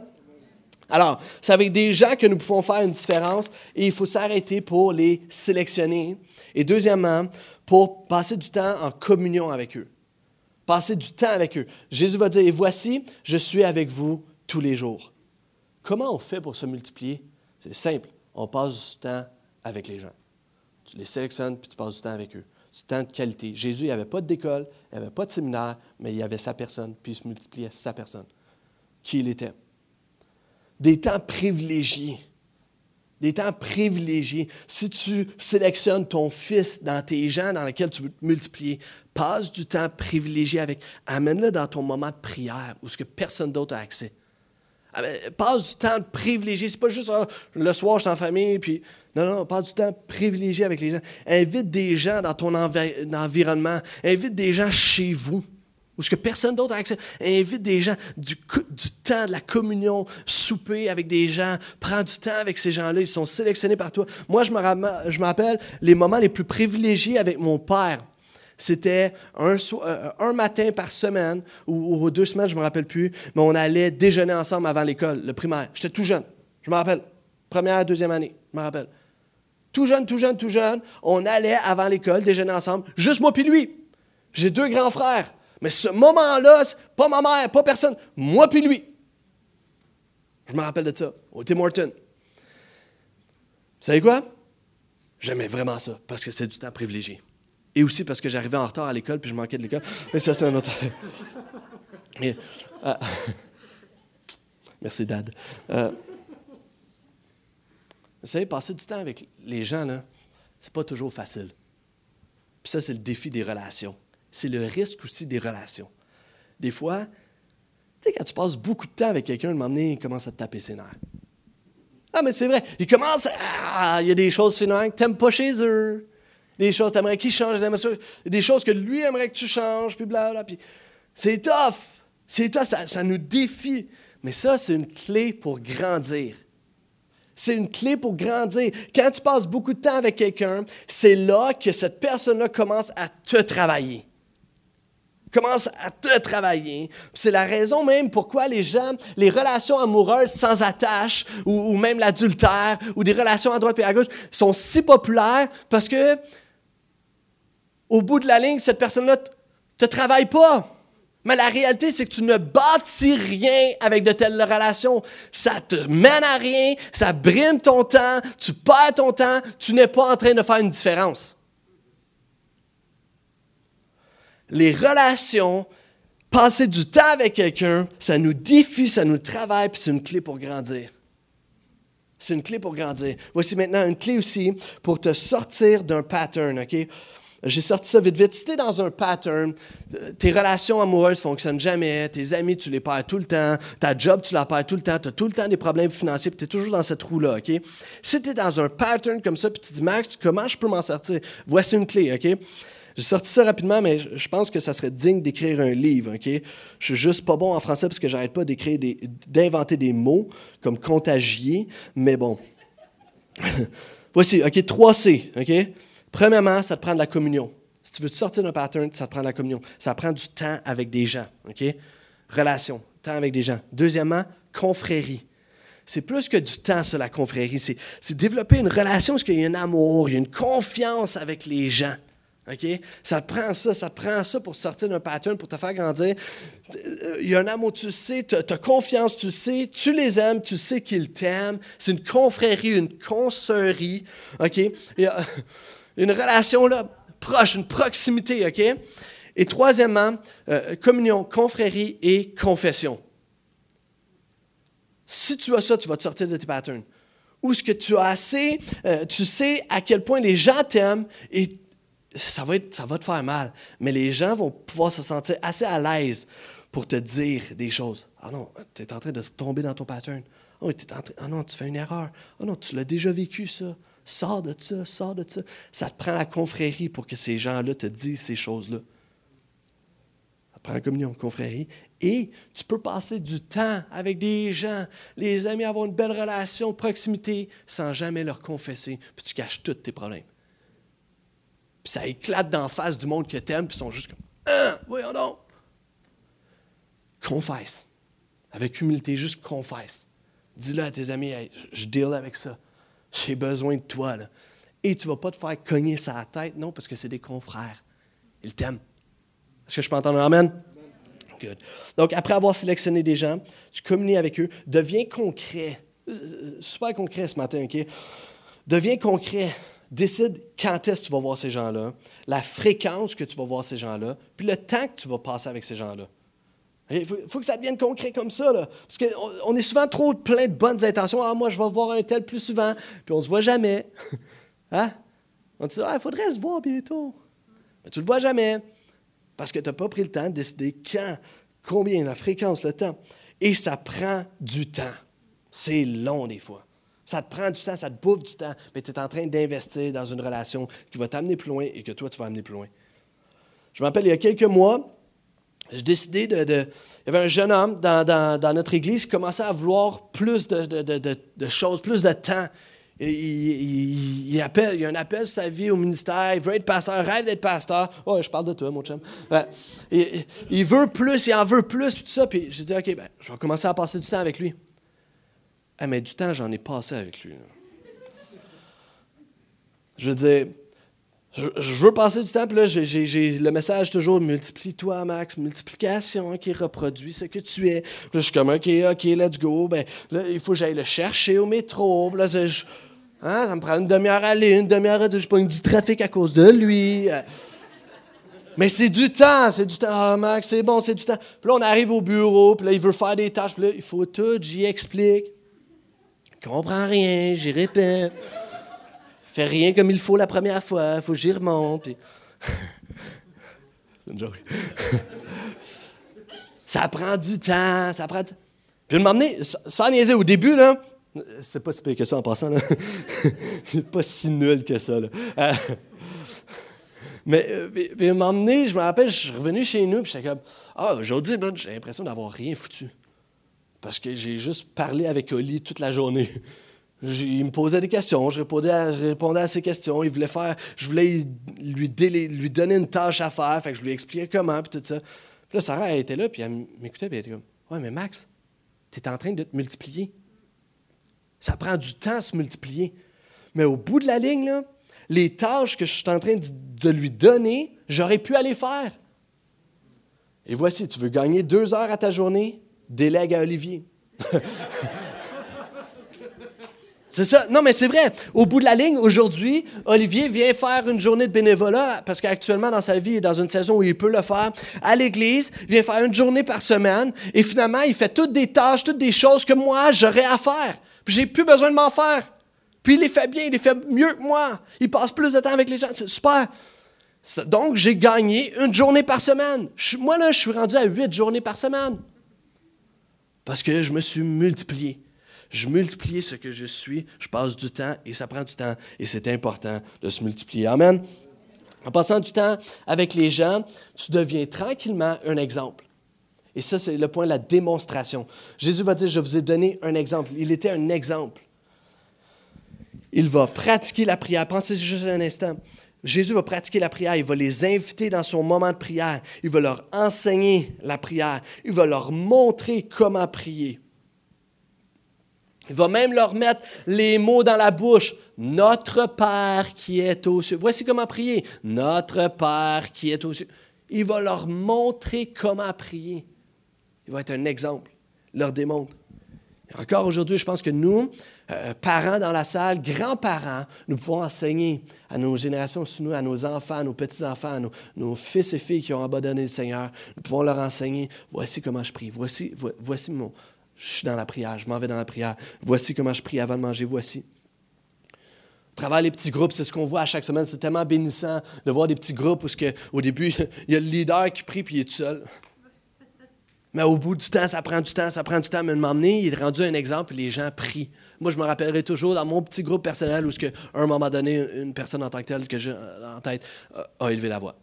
Speaker 1: Alors, c'est avec des gens que nous pouvons faire une différence et il faut s'arrêter pour les sélectionner. Et deuxièmement, pour passer du temps en communion avec eux. Passer du temps avec eux. Jésus va dire, et voici, je suis avec vous tous les jours. Comment on fait pour se multiplier? C'est simple, on passe du temps avec les gens. Tu les sélectionnes, puis tu passes du temps avec eux. Du temps de qualité. Jésus, il avait pas d'école, il avait pas de séminaire, mais il avait sa personne, puis il se multipliait sa personne. Qui il était des temps privilégiés. Des temps privilégiés. Si tu sélectionnes ton fils dans tes gens dans lesquels tu veux te multiplier, passe du temps privilégié avec. Amène-le dans ton moment de prière où ce que personne d'autre a accès. Ah, ben, passe du temps privilégié. C'est pas juste ah, le soir, je suis en famille, puis. Non, non, passe du temps privilégié avec les gens. Invite des gens dans ton environnement. Invite des gens chez vous ou ce que personne d'autre a accès. Invite des gens, du, du, temps, de la communion, souper avec des gens, prends du temps avec ces gens-là, ils sont sélectionnés par toi. Moi, je me, rappelle les moments les plus privilégiés avec mon père. C'était un, euh, un, matin par semaine, ou, deux semaines, je ne me rappelle plus, mais on allait déjeuner ensemble avant l'école, le primaire. J'étais tout jeune, je me rappelle. Première, deuxième année, je me rappelle. Tout jeune, tout jeune, tout jeune, on allait avant l'école déjeuner ensemble, juste moi puis lui. J'ai deux grands frères. Mais ce moment-là, pas ma mère, pas personne, moi puis lui. Je me rappelle de ça, au Tim Horton. Vous savez quoi? J'aimais vraiment ça, parce que c'est du temps privilégié. Et aussi parce que j'arrivais en retard à l'école, puis je manquais de l'école. Mais ça, c'est un autre... [laughs] Euh, [laughs] merci, Dad. Euh, vous savez, passer du temps avec les gens, là, c'est pas toujours facile. Puis ça, c'est le défi des relations c'est le risque aussi des relations. Des fois, tu sais, quand tu passes beaucoup de temps avec quelqu'un, un moment donné, il commence à te taper ses nerfs. Ah, mais c'est vrai, il commence à. Ah, il y a des choses finalement que tu n'aimes pas chez eux. Des choses, tu aimerais qu'ils changent, des choses que lui aimerait que tu changes, puis blablabla. Puis c'est tough. C'est tough, ça, ça nous défie. Mais ça, c'est une clé pour grandir. C'est une clé pour grandir. Quand tu passes beaucoup de temps avec quelqu'un, c'est là que cette personne-là commence à te travailler commence à te travailler. C'est la raison même pourquoi les gens, les relations amoureuses sans attache, ou, même l'adultère, ou des relations à droite et à gauche, sont si populaires parce que, au bout de la ligne, cette personne-là te travaille pas. Mais la réalité, c'est que tu ne bâtis rien avec de telles relations. Ça te mène à rien, ça brime ton temps, tu perds ton temps, tu n'es pas en train de faire une différence les relations, passer du temps avec quelqu'un, ça nous défie, ça nous travaille, puis c'est une clé pour grandir. C'est une clé pour grandir. Voici maintenant une clé aussi pour te sortir d'un pattern, OK? J'ai sorti ça vite, vite. Si tu es dans un pattern, tes relations amoureuses ne fonctionnent jamais, tes amis, tu les perds tout le temps, ta job, tu la perds tout le temps, tu as tout le temps des problèmes financiers, puis tu es toujours dans cette roue-là, OK? Si tu es dans un pattern comme ça, puis tu te dis, Max, comment je peux m'en sortir? Voici une clé, OK? J'ai sorti ça rapidement, mais je pense que ça serait digne d'écrire un livre. ok? Je suis juste pas bon en français parce que j'arrête pas d'inventer des mots comme contagier, mais bon. [laughs] Voici, OK, 3C. OK? Premièrement, ça te prend de la communion. Si tu veux te sortir d'un pattern, ça te prend de la communion. Ça prend du temps avec des gens. OK? Relation, temps avec des gens. Deuxièmement, confrérie. C'est plus que du temps, sur la confrérie. C'est développer une relation parce qu'il y a un amour, il y a une confiance avec les gens. OK? Ça te prend ça, ça te prend ça pour sortir d'un pattern, pour te faire grandir. Il y a un amour, tu sais, tu as, confiance, tu sais, tu les aimes, tu sais qu'ils t'aiment. C'est une confrérie, une consoerie. OK? Il y a [laughs] une relation là, proche, une proximité. OK? Et troisièmement, euh, communion, confrérie et confession. Si tu as ça, tu vas te sortir de tes patterns. Ou ce que tu as assez, euh, tu sais à quel point les gens t'aiment et ça va, te faire mal. Mais les gens vont pouvoir se sentir assez à l'aise pour te dire des choses. Ah non, tu es en train de tomber dans ton pattern. Oh, ah non, tu fais une erreur. Ah non, tu l'as déjà vécu, ça. Sors de ça, sors de ça. Ça te prend la confrérie pour que ces gens-là te disent ces choses-là. Ça te prend la communion, confrérie. Et tu peux passer du temps avec des gens, les amis, avoir une belle relation, proximité, sans jamais leur confesser, puis tu caches tous tes problèmes. Puis ça éclate d'en face du monde que t'aimes, puis ils sont juste comme Ah, voyons donc. Confesse. Avec humilité, juste confesse. Dis-le à tes amis, je deal avec ça. J'ai besoin de toi. Là. Et tu ne vas pas te faire cogner sa tête, non, parce que c'est des confrères. Ils t'aiment. Est-ce que je peux entendre Amen? Good. Donc, après avoir sélectionné des gens, tu communies avec eux, deviens concret. Super concret ce matin, OK? Deviens concret. Décide quand est-ce que tu vas voir ces gens-là, la fréquence que tu vas voir ces gens-là, puis le temps que tu vas passer avec ces gens-là. Il faut, que ça devienne concret comme ça. Là. Parce qu'on on est souvent trop plein de bonnes intentions. Ah, moi, je vais voir un tel plus souvent, puis on ne se voit jamais. [laughs] hein? On dit, ah, il faudrait se voir bientôt. Mais tu ne le vois jamais. Parce que tu n'as pas pris le temps de décider quand, combien, la fréquence, le temps. Et ça prend du temps. C'est long des fois. Ça te prend du temps, ça te bouffe du temps, mais tu es en train d'investir dans une relation qui va t'amener plus loin et que toi, tu vas amener plus loin. Je me rappelle, il y a quelques mois, j'ai décidé de, Il y avait un jeune homme dans, notre église qui commençait à vouloir plus de, choses, plus de temps. Il, il a un appel sur sa vie au ministère, il veut être pasteur, rêve d'être pasteur. Oh, je parle de toi, mon chum. il, veut plus, il en veut plus, tout ça. Puis j'ai dit, OK, ben, je vais commencer à passer du temps avec lui. Ah, mais du temps, j'en ai passé avec lui. Je veux dire, je, veux passer du temps, puis là, j'ai le message toujours multiplie-toi, Max, multiplication qui reproduit ce que tu es. Là, je suis comme, OK, OK, let's go. Ben, là, il faut que j'aille le chercher au métro. Là, hein, ça me prend une demi-heure à aller, une demi-heure à deux. Je pogne du trafic à cause de lui. Mais c'est du temps, c'est du temps. Ah, Max, c'est bon, c'est du temps. Puis là, on arrive au bureau, puis là, il veut faire des tâches, puis là, il faut tout, j'y explique. Je comprends rien, j'y répète. Fais rien comme il faut la première fois, faut que j'y remonte. [laughs] C'est une joke. [laughs] ça prend du temps, ça prend du... Puis m'emmener, sans niaiser, au début, là, c'est pas si pire que ça en passant, là. [laughs] pas si nul que ça, là. Euh, mais, euh, puis, m'emmener, je me rappelle, je suis revenu chez nous, puis j'étais comme, ah, aujourd'hui, j'ai l'impression d'avoir rien foutu parce que j'ai juste parlé avec Oli toute la journée. Il me posait des questions, je répondais, à, ses questions. Il voulait faire, je voulais lui, donner une tâche à faire, fait que je lui expliquais comment, puis tout ça. Puis là, Sarah, elle était là, puis elle m'écoutait, puis elle était comme Ouais, mais Max, tu es en train de te multiplier. Ça prend du temps à se multiplier. Mais au bout de la ligne, les tâches que je suis en train de lui donner, j'aurais pu aller faire. Et voici, tu veux gagner deux heures à ta journée, délègue à Olivier. [laughs] c'est ça. Non, mais c'est vrai. Au bout de la ligne, aujourd'hui, Olivier vient faire une journée de bénévolat parce qu'actuellement, dans sa vie, il est dans une saison où il peut le faire à l'église. Il vient faire une journée par semaine et finalement, il fait toutes des tâches, toutes des choses que moi, j'aurais à faire. Puis j'ai plus besoin de m'en faire. Puis il les fait bien, il les fait mieux que moi. Il passe plus de temps avec les gens. C'est super. Donc, j'ai gagné une journée par semaine. moi, là, je suis rendu à huit journées par semaine. Parce que je me suis multiplié. Je multiplie ce que je suis, je passe du temps et ça prend du temps et c'est important de se multiplier. Amen. En passant du temps avec les gens, tu deviens tranquillement un exemple. Et ça, c'est le point de la démonstration. Jésus va dire, je vous ai donné un exemple. Il était un exemple. Il va pratiquer la prière. Pensez juste un instant. Jésus va pratiquer la prière, il va les inviter dans son moment de prière, il va leur enseigner la prière, il va leur montrer comment prier. Il va même leur mettre les mots dans la bouche Notre Père qui est aux cieux. Voici comment prier. Notre Père qui est aux cieux. Il va leur montrer comment prier. Il va être un exemple. Leur démontre. encore aujourd'hui, je pense que nous, euh, parents dans la salle, grands-parents, nous pouvons enseigner à nos générations sous nous, à nos enfants, à nos petits-enfants, à nos, fils et filles qui ont abandonné le Seigneur. Nous pouvons leur enseigner, voici comment je prie, voici, voici mon... Je suis dans la prière, je m'en vais dans la prière. Voici comment je prie avant de manger, voici. Travailler les petits groupes, c'est ce qu'on voit à chaque semaine. C'est tellement bénissant de voir des petits groupes où, que, au début, [laughs] il y a le leader qui prie puis il est tout seul. Mais au bout du temps, ça prend du temps, ça prend du temps. Mais de m'emmener, il est rendu un exemple et les gens prient. Moi, je me rappellerai toujours dans mon petit groupe personnel où, à un moment donné, une personne en tant que telle que j'ai en tête a élevé la voix.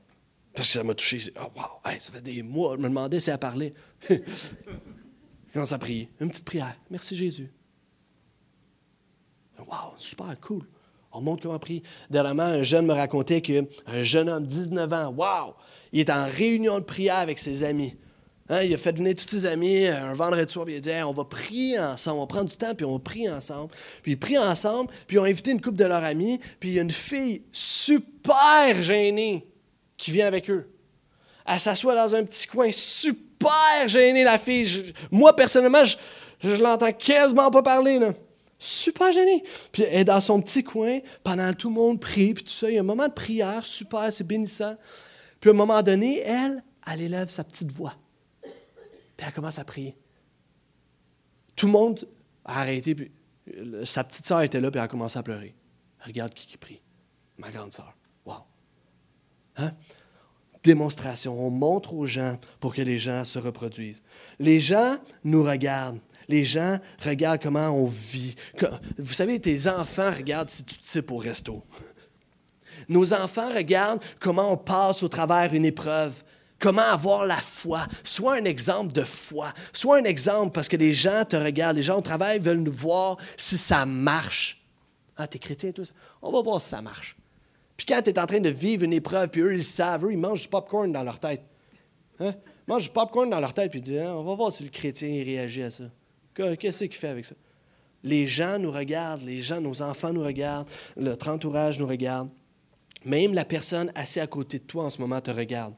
Speaker 1: Parce que ça m'a touché. Oh, wow, ça fait des mois. Je me demandais si elle parlait. [laughs] commence à prier. Une petite prière. Merci Jésus. Wow, super, cool. On montre comment prier. Dernièrement, un jeune me racontait qu'un jeune homme, 19 ans, wow, il est en réunion de prière avec ses amis. Hein, il a fait venir tous ses amis euh, un vendredi soir, puis il a dit on va prier ensemble, on va prendre du temps, puis on va prier ensemble. Puis ils prient ensemble, puis ils ont invité une couple de leurs amis, puis il y a une fille super gênée qui vient avec eux. Elle s'assoit dans un petit coin, super gênée, la fille. moi, personnellement, je, l'entends quasiment pas parler. Là. Super gênée. Puis elle est dans son petit coin, pendant tout le monde prie, puis tout ça. Il y a un moment de prière, super, c'est bénissant. Puis à un moment donné, elle, elle élève sa petite voix elle commence à prier. Tout le monde a arrêté, puis sa petite sœur était là, puis elle a commencé à pleurer. Regarde qui, qui prie. Ma grande sœur. Wow. Hein? Démonstration. On montre aux gens pour que les gens se reproduisent. Les gens nous regardent. Les gens regardent comment on vit. Vous savez, tes enfants regardent si tu sais au resto. Nos enfants regardent comment on passe au travers une épreuve comment avoir la foi? Sois un exemple de foi. Sois un exemple parce que les gens te regardent, les gens au travail veulent nous voir si ça marche. Ah, t'es chrétien, tout ça? On va voir si ça marche. Puis quand tu es en train de vivre une épreuve, puis eux, ils savent, eux, ils mangent du popcorn dans leur tête. Hein? Ils mangent du popcorn dans leur tête, puis ils disent hein, On va voir si le chrétien réagit à ça. Qu'est-ce qu'il fait avec ça? Les gens nous regardent, les gens, nos enfants nous regardent, notre entourage nous regarde. Même la personne assise à côté de toi en ce moment te regarde.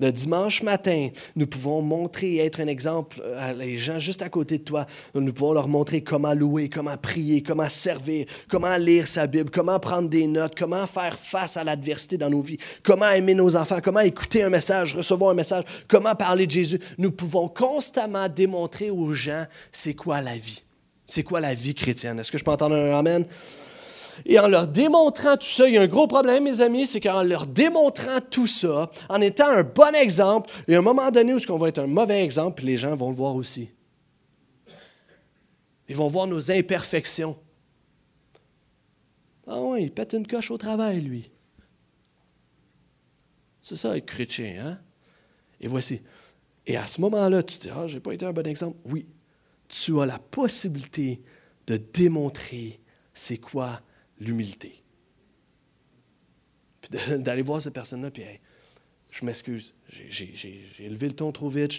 Speaker 1: Le dimanche matin, nous pouvons montrer et être un exemple à les gens juste à côté de toi. Nous pouvons leur montrer comment louer, comment prier, comment servir, comment lire sa Bible, comment prendre des notes, comment faire face à l'adversité dans nos vies, comment aimer nos enfants, comment écouter un message, recevoir un message, comment parler de Jésus. Nous pouvons constamment démontrer aux gens c'est quoi la vie? C'est quoi la vie chrétienne? Est-ce que je peux entendre un Amen? Et en leur démontrant tout ça, il y a un gros problème, mes amis, c'est qu'en leur démontrant tout ça, en étant un bon exemple, il y a un moment donné où on va être un mauvais exemple, puis les gens vont le voir aussi. Ils vont voir nos imperfections. Ah oui, il pète une coche au travail, lui. C'est ça, être chrétien, hein? Et voici. Et à ce moment-là, tu te dis, ah, j'ai pas été un bon exemple. Oui, tu as la possibilité de démontrer c'est quoi l'humilité. [laughs] D'aller voir cette personne-là, puis je m'excuse, j'ai élevé le ton trop vite,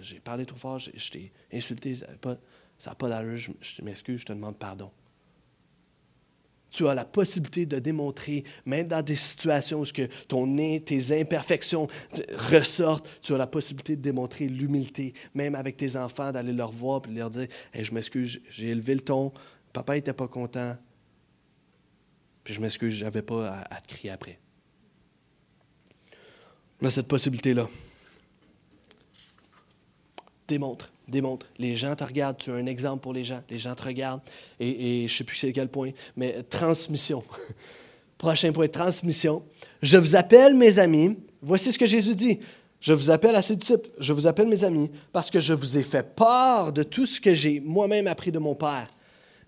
Speaker 1: j'ai parlé trop fort, je t'ai insulté, ça n'a pas, d'allure, je, m'excuse, je te demande pardon. Tu as la possibilité de démontrer, même dans des situations où ton nez, tes imperfections ressortent, tu as la possibilité de démontrer l'humilité, même avec tes enfants, d'aller leur voir et leur dire Je m'excuse, j'ai élevé le ton, papa n'était pas content, je m'excuse, je n'avais pas à, te crier après. On a cette possibilité-là. Démontre, démontre. Les gens te regardent, tu es un exemple pour les gens. Les gens te regardent, et, je ne sais plus c'est quel point, mais transmission. [laughs] Prochain point, transmission. Je vous appelle, mes amis. Voici ce que Jésus dit. Je vous appelle à ses disciples, je vous appelle mes amis, parce que je vous ai fait part de tout ce que j'ai moi-même appris de mon Père.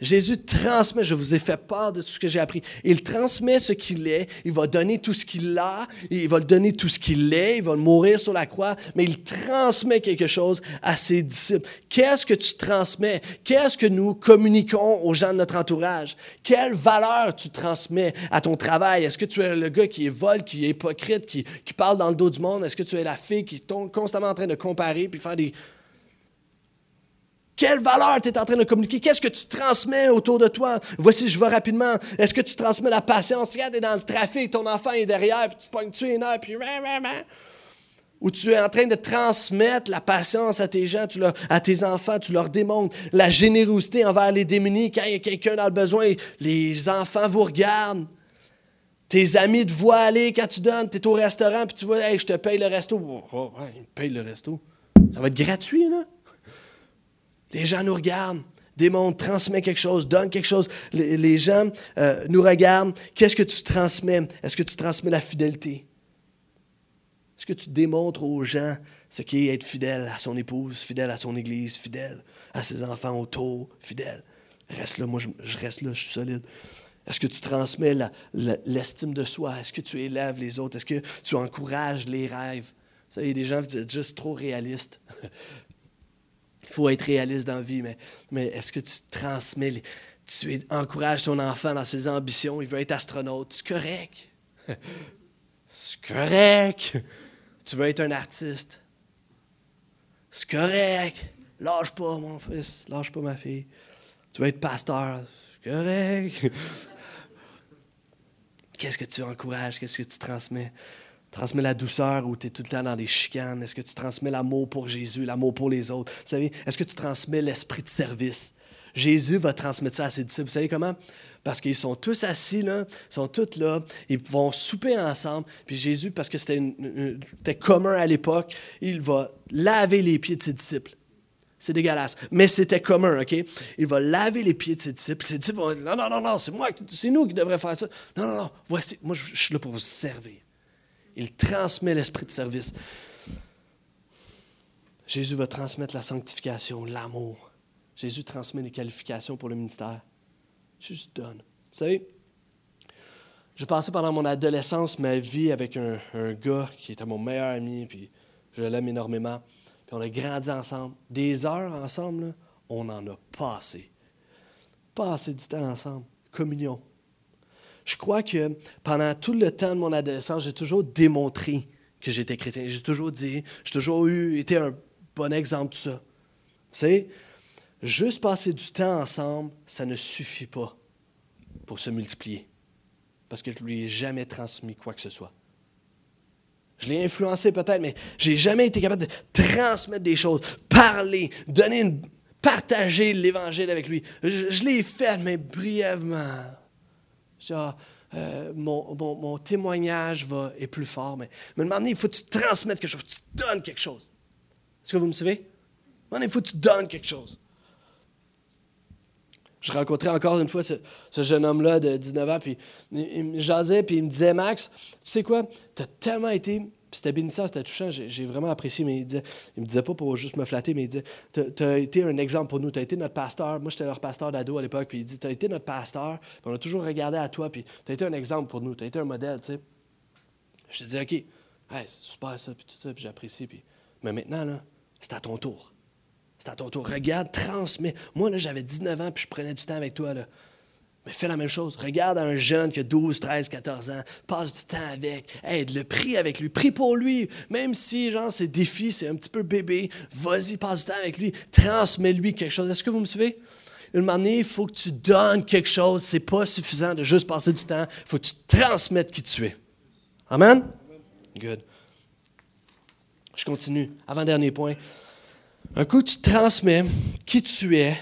Speaker 1: Jésus transmet, je vous ai fait part de tout ce que j'ai appris. Il transmet ce qu'il est, il va donner tout ce qu'il a, il va donner tout ce qu'il est, il va mourir sur la croix, mais il transmet quelque chose à ses disciples. Qu'est-ce que tu transmets? Qu'est-ce que nous communiquons aux gens de notre entourage? Quelle valeur tu transmets à ton travail? Est-ce que tu es le gars qui est vol, qui est hypocrite, qui, parle dans le dos du monde? Est-ce que tu es la fille qui est constamment en train de comparer puis faire des Quelle valeur tu es en train de communiquer? Qu'est-ce que tu transmets autour de toi? Voici, je vais rapidement. Est-ce que tu transmets la patience? Regarde, tu es dans le trafic, ton enfant est derrière, puis tu pognes tu une puis ou tu es en train de transmettre la patience à tes gens, tu à tes enfants, tu leur démontres la générosité envers les démunis. Quand il y a quelqu'un dans le besoin, les enfants vous regardent. Tes amis te voient aller quand tu donnes, tu es au restaurant, puis tu vois, je te paye le resto. Oh, oh il me paye le resto. Ça va être gratuit, là. Les gens nous regardent, démontrent, transmettent quelque chose, donnent quelque chose. Les, gens euh, nous regardent. Qu'est-ce que tu transmets? Est-ce que tu transmets la fidélité? Est-ce que tu démontres aux gens ce qu'est être fidèle à son épouse, fidèle à son église, fidèle à ses enfants autour, fidèle? Reste là, moi je, reste là, je suis solide. Est-ce que tu transmets l'estime de soi? Est-ce que tu élèves les autres? Est-ce que tu encourages les rêves? Vous savez, il y a des gens qui disent juste trop réalistes. Il faut être réaliste dans la vie, mais, mais est-ce que tu transmets, tu encourages ton enfant dans ses ambitions? Il veut être astronaute. C'est correct. [laughs] C'est correct. Tu veux être un artiste. C'est correct. Lâche pas, mon fils. Lâche pas, ma fille. Tu veux être pasteur. C'est correct. [laughs] Qu'est-ce que tu encourages? Qu'est-ce que tu transmets? Transmets la douceur ou tu es tout le temps dans des chicanes? Est-ce que tu transmets l'amour pour Jésus, l'amour pour les autres? Vous savez, est-ce que tu transmets l'esprit de service? Jésus va transmettre ça à ses disciples. Vous savez comment? Parce qu'ils sont tous assis là, ils sont tous là, ils vont souper ensemble. Puis Jésus, parce que c'était commun à l'époque, il va laver les pieds de ses disciples. C'est dégueulasse. Mais c'était commun, OK? Il va laver les pieds de ses disciples. Ses disciples vont dire Non, non, non, non, c'est moi, c'est nous qui devrions faire ça. Non, non, non, voici, moi, je suis là pour vous servir. Il transmet l'esprit de service. Jésus va transmettre la sanctification, l'amour. Jésus transmet les qualifications pour le ministère. Juste donne. Vous savez, j'ai passé pendant mon adolescence ma vie avec un, gars qui était mon meilleur ami, puis je l'aime énormément. Puis on a grandi ensemble. Des heures ensemble, on en a passé. Passé du temps ensemble. Communion. Je crois que pendant tout le temps de mon adolescence, j'ai toujours démontré que j'étais chrétien. J'ai toujours dit, j'ai toujours eu, été un bon exemple de ça. Tu sais, Juste passer du temps ensemble, ça ne suffit pas pour se multiplier. Parce que je ne lui ai jamais transmis quoi que ce soit. Je l'ai influencé peut-être, mais je n'ai jamais été capable de transmettre des choses, parler, donner une, partager l'Évangile avec lui. Je, l'ai fait, mais brièvement. Genre, euh, mon, témoignage va, est plus fort, mais, mais à il faut que tu transmettes quelque chose, que tu donnes quelque chose. Est-ce que vous me suivez? il faut que tu donnes quelque chose. Je rencontrais encore une fois ce, jeune homme-là de 19 ans, puis il, me jasait, puis il me disait, Max, tu sais quoi, tu as tellement été, c'était bénissant, c'était touchant, j'ai vraiment apprécié, mais il, disait, il me disait pas pour juste me flatter, mais il disait, tu as été un exemple pour nous, tu as été notre pasteur, moi j'étais leur pasteur d'ado à l'époque, puis il dit, tu as été notre pasteur, puis on a toujours regardé à toi, puis tu as été un exemple pour nous, tu as été un modèle, tu sais. Je te dis, OK, c'est super ça, puis tout ça, puis j'apprécie, puis... mais maintenant, là, c'est à ton tour. C'est à ton tour. Regarde, transmets. Moi, là, j'avais 19 ans, puis je prenais du temps avec toi, là. Mais fais la même chose. Regarde un jeune qui a 12, 13, 14 ans. Passe du temps avec. Aide-le. Prie avec lui. Prie pour lui. Même si, genre, c'est défi, c'est un petit peu bébé. Vas-y, passe du temps avec lui. Transmets-lui quelque chose. Est-ce que vous me suivez? Une manière, il faut que tu donnes quelque chose. C'est pas suffisant de juste passer du temps. Il faut que tu transmettes qui tu es. Amen? Good. Je continue. Avant-dernier point. Un coup, tu transmets qui tu es.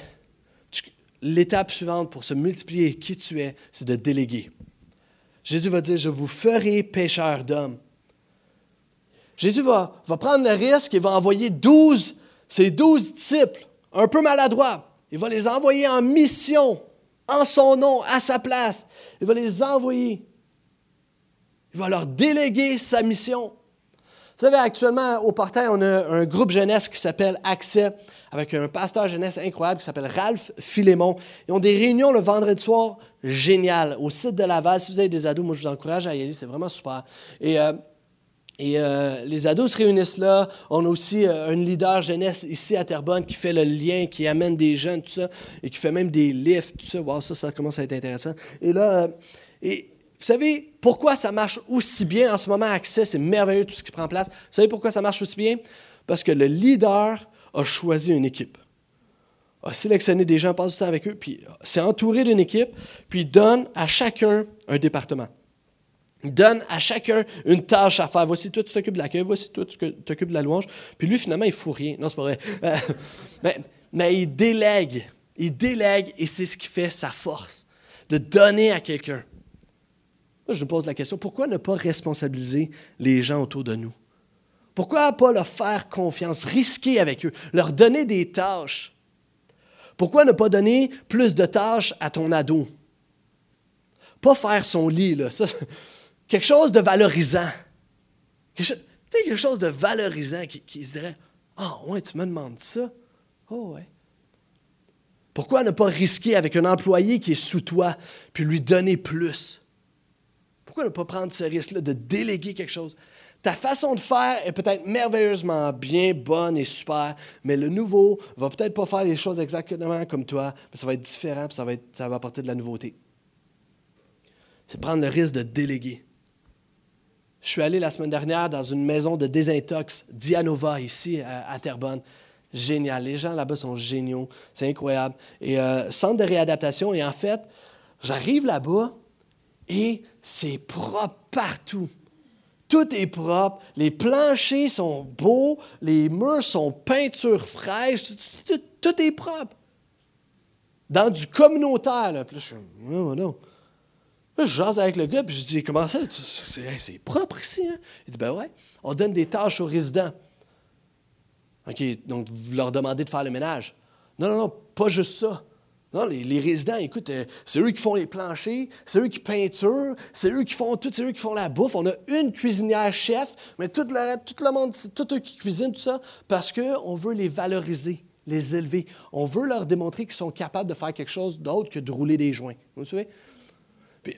Speaker 1: L'étape suivante pour se multiplier qui tu es, c'est de déléguer. Jésus va dire, je vous ferai pécheurs d'hommes. Jésus va, prendre le risque et va envoyer douze, ses douze disciples, un peu maladroits. Il va les envoyer en mission, en son nom, à sa place. Il va les envoyer. Il va leur déléguer sa mission. Vous savez, actuellement, au portail, on a un groupe jeunesse qui s'appelle Accès, avec un pasteur jeunesse incroyable qui s'appelle Ralph Philémon. Ils ont des réunions le vendredi soir génial au site de Laval. Si vous avez des ados, moi, je vous encourage à y aller, c'est vraiment super. Et, euh, euh, les ados se réunissent là. On a aussi euh, un leader jeunesse ici à Terrebonne qui fait le lien, qui amène des jeunes, tout ça, et qui fait même des lifts, tout ça. Wow, ça, ça commence à être intéressant. Et là, vous savez pourquoi ça marche aussi bien en ce moment? Accès, c'est merveilleux tout ce qui prend place. Vous savez pourquoi ça marche aussi bien? Parce que le leader a choisi une équipe. a sélectionné des gens, passe du temps avec eux, puis s'est entouré d'une équipe, puis donne à chacun un département. Donne à chacun une tâche à faire. Voici toi, tu t'occupes de l'accueil, voici toi, tu t'occupes de la louange. Puis lui, finalement, il ne fout rien. Non, c'est pas vrai. [laughs] mais, mais il délègue. Il délègue et c'est ce qui fait sa force, de donner à quelqu'un. je me pose la question, pourquoi ne pas responsabiliser les gens autour de nous? Pourquoi pas leur faire confiance, risquer avec eux, leur donner des tâches? Pourquoi ne pas donner plus de tâches à ton ado? Pas faire son lit, là. quelque chose de valorisant. Quelque, chose de valorisant qui, qui dirait Ah, ouais, tu me demandes ça? Oh, ouais. Pourquoi ne pas risquer avec un employé qui est sous toi, puis lui donner plus? Pourquoi ne pas prendre ce risque-là de déléguer quelque chose? Ta façon de faire est peut-être merveilleusement bien, bonne et super, mais le nouveau va peut-être pas faire les choses exactement comme toi, mais ça va être différent, puis ça va, apporter de la nouveauté. C'est prendre le risque de déléguer. Je suis allé la semaine dernière dans une maison de désintox, Dianova, ici à, Terrebonne. Génial. Les gens là-bas sont géniaux. C'est incroyable. Et euh, centre de réadaptation. Et en fait, j'arrive là-bas et c'est propre partout. Tout est propre, les planchers sont beaux, les murs sont peinture fraîche, tout, est propre. Dans du communautaire, là. Puis là, je non, non. Là, je jase avec le gars, puis je dis, comment ça? C'est propre ici, hein? Il dit, ben ouais, on donne des tâches aux résidents. OK, donc vous leur demandez de faire le ménage. Non, non, non, pas juste ça. Non, les, résidents, écoute, euh, c'est eux qui font les planchers, c'est eux qui peinturent, c'est eux qui font tout, c'est eux qui font la bouffe. On a une cuisinière chef, mais tout le, tout le monde, c'est tout eux qui cuisinent tout ça parce qu'on veut les valoriser, les élever. On veut leur démontrer qu'ils sont capables de faire quelque chose d'autre que de rouler des joints. Vous vous souvenez?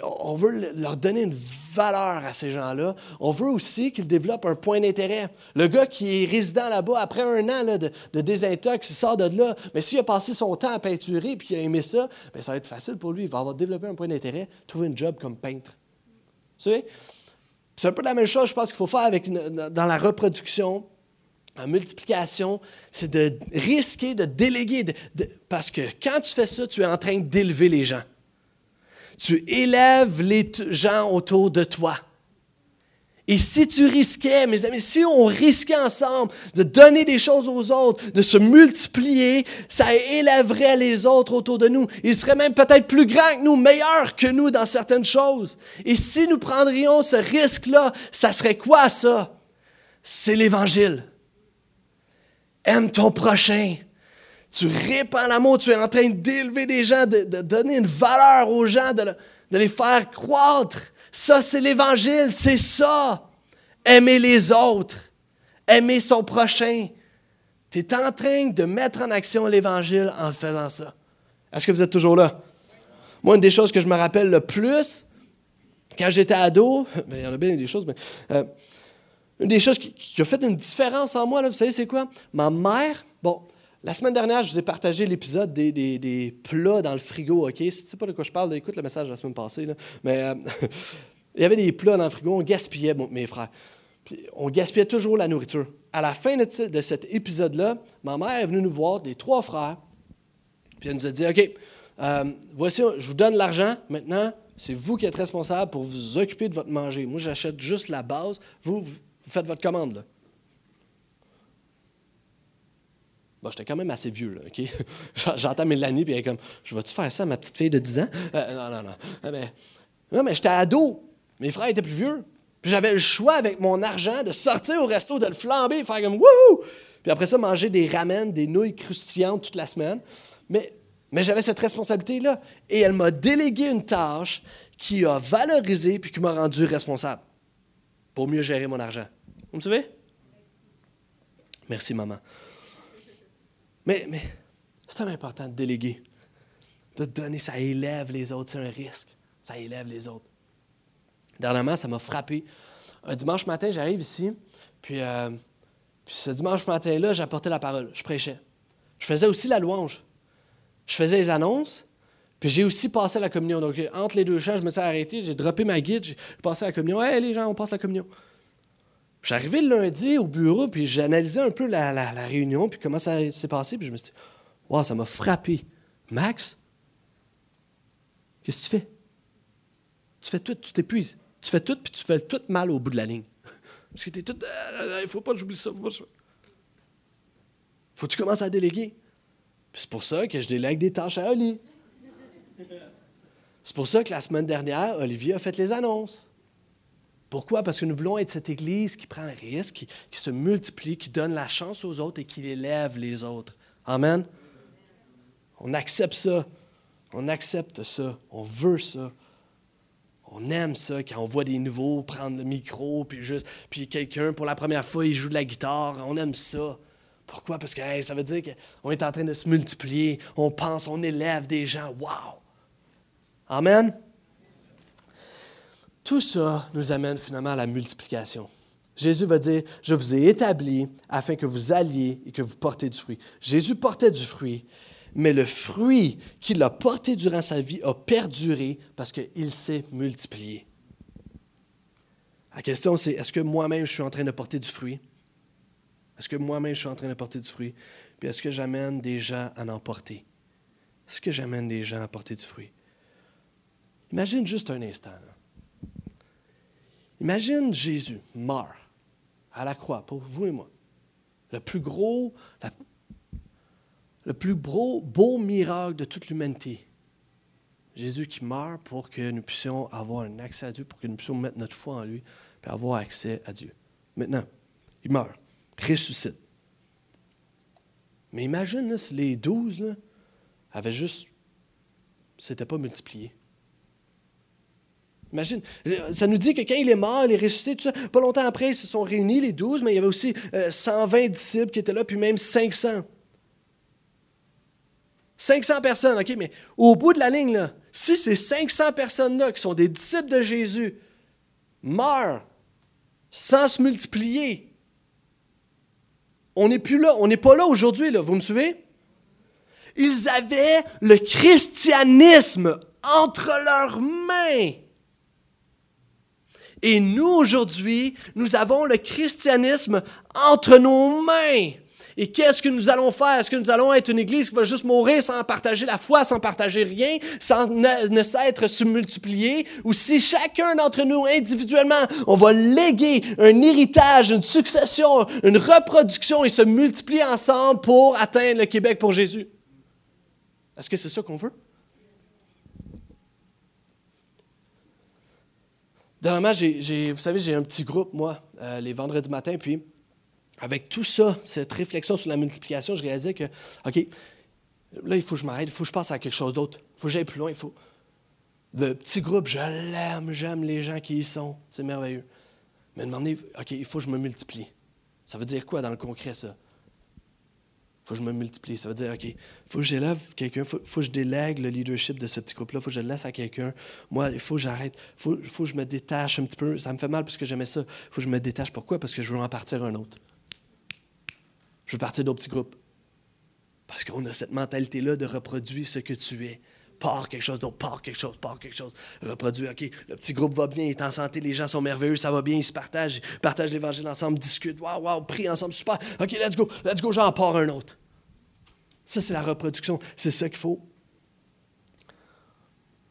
Speaker 1: On veut leur donner une valeur à ces gens-là. On veut aussi qu'ils développent un point d'intérêt. Le gars qui est résident là-bas, après un an de, désintox, il sort de là. Mais s'il a passé son temps à peinturer et qu'il a aimé ça, bien, ça va être facile pour lui. Il va avoir développé un point d'intérêt, trouver un job comme peintre. C'est un peu la même chose, je pense qu'il faut faire dans la reproduction, en multiplication, c'est de risquer de déléguer. parce que quand tu fais ça, tu es en train d'élever les gens. Tu élèves les gens autour de toi. Et si tu risquais, mes amis, si on risquait ensemble de donner des choses aux autres, de se multiplier, ça élèverait les autres autour de nous. Ils seraient même peut-être plus grands que nous, meilleurs que nous dans certaines choses. Et si nous prendrions ce risque-là, ça serait quoi ça? C'est l'Évangile. Aime ton prochain tu répands l'amour, tu es en train d'élever des gens, de, donner une valeur aux gens, de, les faire croître. Ça, c'est l'Évangile, c'est ça. Aimer les autres, aimer son prochain. Tu es en train de mettre en action l'Évangile en faisant ça. Est-ce que vous êtes toujours là? Moi, une des choses que je me rappelle le plus, quand j'étais ado, [laughs] ben, il y en a bien des choses, mais euh, une des choses qui, a fait une différence en moi, vous savez, c'est quoi? Ma mère, bon, la semaine dernière, je vous ai partagé l'épisode des, plats dans le frigo, OK? Si tu sais pas de quoi je parle, écoute le message de la semaine passée. Mais euh, [laughs] il y avait des plats dans le frigo, on gaspillait, mes frères. on gaspillait toujours la nourriture. À la fin de, cet épisode-là, ma mère est venue nous voir, des trois frères, puis elle nous a dit, OK, euh, voici, je vous donne l'argent, maintenant, c'est vous qui êtes responsable pour vous occuper de votre manger. Moi, j'achète juste la base, vous, vous faites votre commande. Bon, j'étais quand même assez vieux, là, OK? [laughs] J'entends Mélanie, puis elle est comme, je vais-tu faire ça à ma petite fille de 10 ans? Euh, non, non, non. Ah, mais, non, mais j'étais ado. Mes frères étaient plus vieux. Puis j'avais le choix avec mon argent de sortir au resto, de le flamber, faire comme wouhou! Puis après ça, manger des ramen, des nouilles croustillantes toute la semaine. Mais, mais j'avais cette responsabilité-là. Et elle m'a délégué une tâche qui a valorisé puis qui m'a rendu responsable pour mieux gérer mon argent. Vous me suivez? Merci, maman. Mais, c'est important de déléguer, de donner, ça élève les autres, c'est un risque, ça élève les autres. Dernièrement, ça m'a frappé. Un dimanche matin, j'arrive ici, puis, euh, puis ce dimanche matin-là, j'apportais la parole, je prêchais. Je faisais aussi la louange. Je faisais les annonces, puis j'ai aussi passé la communion. Donc, entre les deux chants, je me suis arrêté, j'ai droppé ma guide, j'ai passé la communion. Hé, les gens, on passe la communion. J'arrivais le lundi au bureau, puis j'analysais un peu la, réunion, puis comment ça s'est passé, puis je me suis dit, Wow, ça m'a frappé. Max, qu'est-ce que tu fais? Tu fais tout, tu t'épuises. Tu fais tout, puis tu fais tout mal au bout de la ligne. [laughs] Parce que tu es tout. Il faut pas que j'oublie ça. Faut, faut que tu commences à déléguer. c'est pour ça que je délègue des tâches à Oli. C'est pour ça que la semaine dernière, Olivier a fait les annonces. Pourquoi? Parce que nous voulons être cette Église qui prend le risque, qui, se multiplie, qui donne la chance aux autres et qui élève les autres. Amen. On accepte ça. On accepte ça. On veut ça. On aime ça quand on voit des nouveaux prendre le micro, puis juste, puis quelqu'un, pour la première fois, il joue de la guitare. On aime ça. Pourquoi? Parce que ça veut dire qu'on est en train de se multiplier. On pense, on élève des gens. Wow! Amen? Tout ça nous amène finalement à la multiplication. Jésus va dire, je vous ai établi afin que vous alliez et que vous portez du fruit. Jésus portait du fruit, mais le fruit qu'il a porté durant sa vie a perduré parce qu'il s'est multiplié. La question, c'est est-ce que moi-même je suis en train de porter du fruit? Est-ce que moi-même je suis en train de porter du fruit? Puis est-ce que j'amène des gens à en porter? Est-ce que j'amène des gens à porter du fruit? Imagine juste un instant. Imagine Jésus meurt à la croix pour vous et moi. Le plus gros, le plus beau, miracle de toute l'humanité. Jésus qui meurt pour que nous puissions avoir un accès à Dieu, pour que nous puissions mettre notre foi en lui et avoir accès à Dieu. Maintenant, il meurt, ressuscite. Mais imagine si les douze avaient juste. C'était pas multiplié. Imagine, ça nous dit que quand il est mort, il est ressuscité, tout ça. Pas longtemps après, ils se sont réunis, les douze, mais il y avait aussi 120 euh, disciples qui étaient là, puis même 500. 500 personnes, OK, mais au bout de la ligne, là, si ces 500 personnes-là, qui sont des disciples de Jésus, meurent sans se multiplier, on n'est plus là, on n'est pas là aujourd'hui, là, vous me suivez? Ils avaient le christianisme entre leurs mains. Et nous, aujourd'hui, nous avons le christianisme entre nos mains. Et qu'est-ce que nous allons faire? Est-ce que nous allons être une église qui va juste mourir sans partager la foi, sans partager rien, sans ne, s'être se multiplier? Ou si chacun d'entre nous, individuellement, on va léguer un héritage, une succession, une reproduction et se multiplier ensemble pour atteindre le Québec pour Jésus? Est-ce que c'est ça qu'on veut? Dernièrement, j'ai, vous savez, j'ai un petit groupe, moi, euh, les vendredis matins, puis avec tout ça, cette réflexion sur la multiplication, je réalisais que, OK, là, il faut que je m'arrête, il faut que je passe à quelque chose d'autre. Il faut que j'aille plus loin, il faut. Le petit groupe, je l'aime, j'aime les gens qui y sont, c'est merveilleux. Mais demander, OK, il faut que je me multiplie. Ça veut dire quoi dans le concret, ça? Faut que je me multiplie. Ça veut dire, OK, faut que j'élève quelqu'un, il faut, que je délègue le leadership de ce petit groupe-là, faut que je le laisse à quelqu'un. Moi, il faut que j'arrête, faut, faut, que je me détache un petit peu. Ça me fait mal parce que j'aimais ça. Faut que je me détache. Pourquoi? Parce que je veux en partir un autre. Je veux partir d'autres petits groupes. Parce qu'on a cette mentalité-là de reproduire ce que tu es. Pars quelque chose d'autre, pars quelque chose, pars quelque chose. Reproduire, OK, le petit groupe va bien, il est en santé, les gens sont merveilleux, ça va bien, ils se partagent, ils partagent l'évangile ensemble, discutent, waouh, waouh, prient ensemble, super. OK, let's go, let's go, j'en pars un autre. Ça, c'est la reproduction. C'est ça qu'il faut.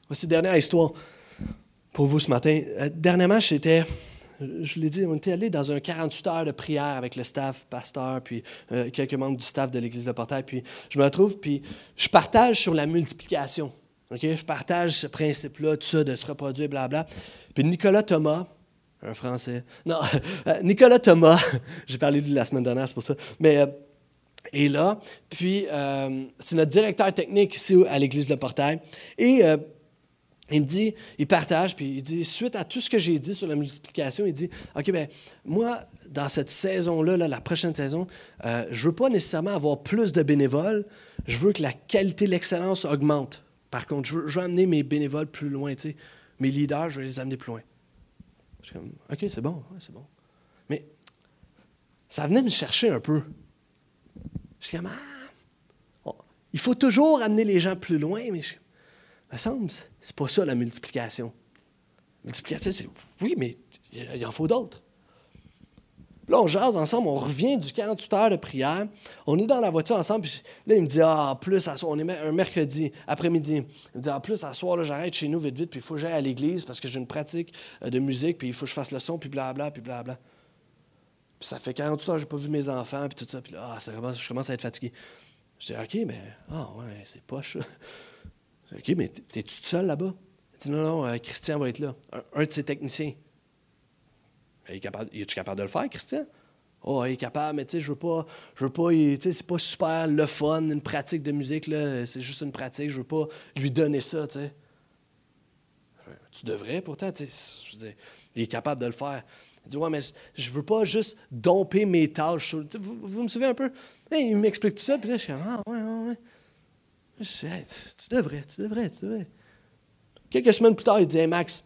Speaker 1: Voici dernière histoire pour vous ce matin. Euh, dernièrement, j'étais je l'ai dit, on était allé dans un 48 heures de prière avec le staff, pasteur, puis euh, quelques membres du staff de l'Église de Portail. Puis je me retrouve, puis je partage sur la multiplication. Je partage ce principe-là, tout ça, de se reproduire, blabla. Puis Nicolas Thomas, un Français, non, [laughs] euh, Nicolas Thomas, [laughs] j'ai parlé de lui la semaine dernière, c'est pour ça, mais est là. Puis c'est notre directeur technique ici à l'Église de Portail. Et il me dit, il partage, puis il dit, suite à tout ce que j'ai dit sur la multiplication, il dit, OK, ben moi, dans cette saison-là, la prochaine saison, euh, je ne veux pas nécessairement avoir plus de bénévoles, je veux que la qualité, l'excellence augmente. Par contre, je veux, amener mes bénévoles plus loin, tu sais. Mes leaders, je veux les amener plus loin. Je suis comme, OK, c'est bon, c'est bon. Mais ça venait me chercher un peu. Je comme, ah, il faut toujours amener les gens plus loin, mais je me semble, c'est pas ça la multiplication. multiplication, c'est oui, mais il en faut d'autres. là, on jase ensemble, on revient du 48 heures de prière. On est dans la voiture ensemble. Puis là, il me dit Ah, plus, à soir, on est un mercredi après-midi. Il me dit Ah, plus, à soir, j'arrête chez nous vite, vite, puis il faut que j'aille à l'église parce que j'ai une pratique euh, de musique, puis il faut que je fasse le son, puis blabla, puis blabla. Puis ça fait 48 heures que je n'ai pas vu mes enfants, puis tout ça. Puis là, ah, je commence à être fatigué. Je dis OK, mais, ah, ouais, c'est poche, ça. OK, mais t'es-tu seul là-bas? Il dit Non, non, euh, Christian va être là, un de ses techniciens. Il est capable, es-tu capable de le faire, Christian? Oh, il est capable, mais tu sais, je veux pas, je veux pas, tu sais, c'est pas super le fun, une pratique de musique, là, c'est juste une pratique, je veux pas lui donner ça, tu sais. Tu devrais, pourtant, tu sais, je veux dire, il est capable de le faire. Il dit, ouais, mais je veux pas juste domper mes tâches. Vous, vous, me souvenez un peu? il m'explique tout ça, puis là, je suis ah, ouais, ouais, ouais. Je dis, tu devrais, tu devrais, tu devrais. Quelques semaines plus tard, il dit, Max,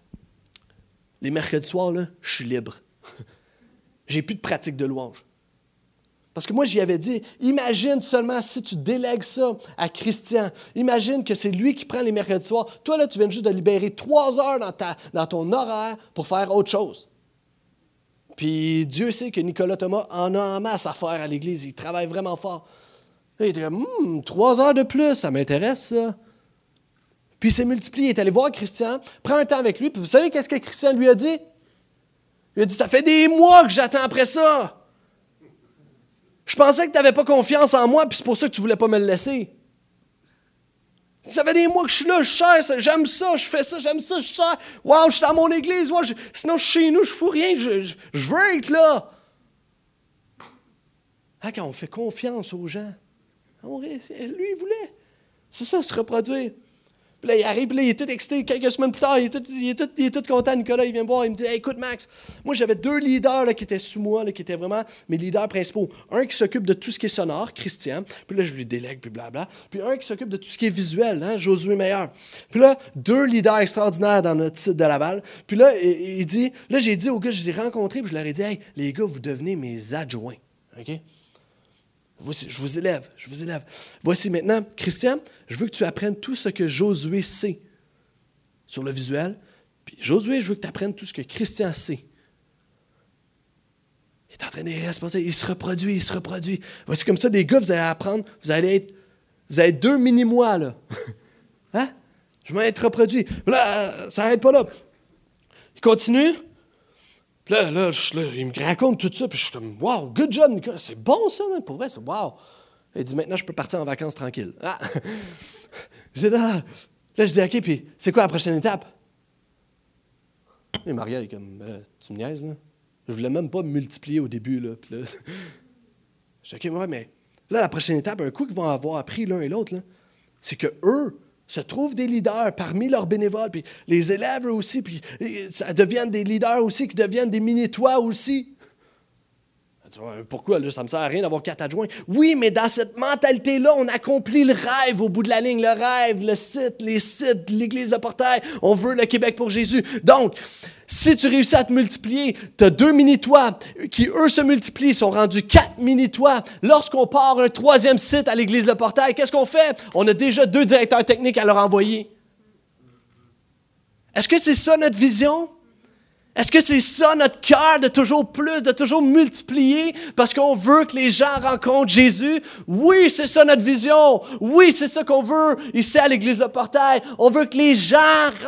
Speaker 1: les mercredis soirs, là, je suis libre. [laughs] J'ai plus de pratique de louange. Parce que moi, j'y avais dit, imagine seulement si tu délègues ça à Christian. Imagine que c'est lui qui prend les mercredis soirs. Toi, là, tu viens juste de libérer trois heures dans, ta, dans ton horaire pour faire autre chose. Puis Dieu sait que Nicolas Thomas en a en masse à faire à l'Église. Il travaille vraiment fort. il était comme, hum, trois heures de plus, ça m'intéresse, ça. Puis il s'est multiplié. Il est allé voir Christian, prend un temps avec lui. Puis vous savez qu'est-ce que Christian lui a dit? Il a dit, ça fait des mois que j'attends après ça. Je pensais que tu n'avais pas confiance en moi, puis c'est pour ça que tu ne voulais pas me le laisser. Ça fait des mois que je suis là, je cherche, j'aime ça, je fais ça, j'aime ça, je cherche. Waouh, je suis dans mon église, sinon je suis chez nous, je fous rien, je, veux être là. Ah, quand on fait confiance aux gens, lui, il voulait. C'est ça, se reproduire. Puis là, il arrive, puis là, il est tout excité. Quelques semaines plus tard, il est tout, il est tout, il est tout content. Nicolas, il vient me voir, il me dit Écoute, Max, moi, j'avais deux leaders là, qui étaient sous moi, là, qui étaient vraiment mes leaders principaux. Un qui s'occupe de tout ce qui est sonore, Christian. Puis là, je lui délègue, puis blabla. Puis un qui s'occupe de tout ce qui est visuel, hein, Josué Meilleur. Puis là, deux leaders extraordinaires dans notre site de Laval. Puis là, il, dit Là, j'ai dit aux gars, je les ai rencontrés, puis je leur ai dit Hey, les gars, vous devenez mes adjoints. OK? Je vous élève, je vous élève. Voici maintenant, Christian, je veux que tu apprennes tout ce que Josué sait sur le visuel. Puis Josué, je veux que tu apprennes tout ce que Christian sait. Il est en train de responsable. Il se reproduit, il se reproduit. Voici comme ça, les gars, vous allez apprendre, vous allez être, vous deux mini-mois, là. [laughs] Hein? Je vais être reproduit. Là, ça n'arrête pas là. Il continue. Puis là, là, il me raconte tout ça, puis je suis comme, wow, good job, Nicolas. C'est bon, ça, mais pour vrai, c'est wow. Il dit, maintenant, je peux partir en vacances tranquille. Ah! [laughs] J'ai là, là, je dis, OK, puis c'est quoi la prochaine étape? Et Maria est comme, ben, tu me niaises, là? Je voulais même pas multiplier au début, là. Puis là, [laughs] je dis, OK, ouais, mais là, la prochaine étape, un coup qu'ils vont avoir appris l'un et l'autre, c'est que eux, se trouvent des leaders parmi leurs bénévoles, puis les élèves aussi, puis ça deviennent des leaders aussi qui deviennent des mini-toits aussi. Pourquoi? Là, ça me sert à rien d'avoir quatre adjoints? Oui, mais dans cette mentalité-là, on accomplit le rêve au bout de la ligne. Le rêve, le site, les sites, l'Église de Portail. On veut le Québec pour Jésus. Donc, si tu réussis à te multiplier, tu as deux mini-toits qui, eux, se multiplient, sont rendus quatre mini-toits. Lorsqu'on part un troisième site à l'Église de Portail, qu'est-ce qu'on fait? On a déjà deux directeurs techniques à leur envoyer. Est-ce que c'est ça notre vision? Est-ce que c'est ça notre cœur de toujours plus, de toujours multiplier parce qu'on veut que les gens rencontrent Jésus? Oui, c'est ça notre vision. Oui, c'est ça qu'on veut ici à l'Église de Portail. On veut que les gens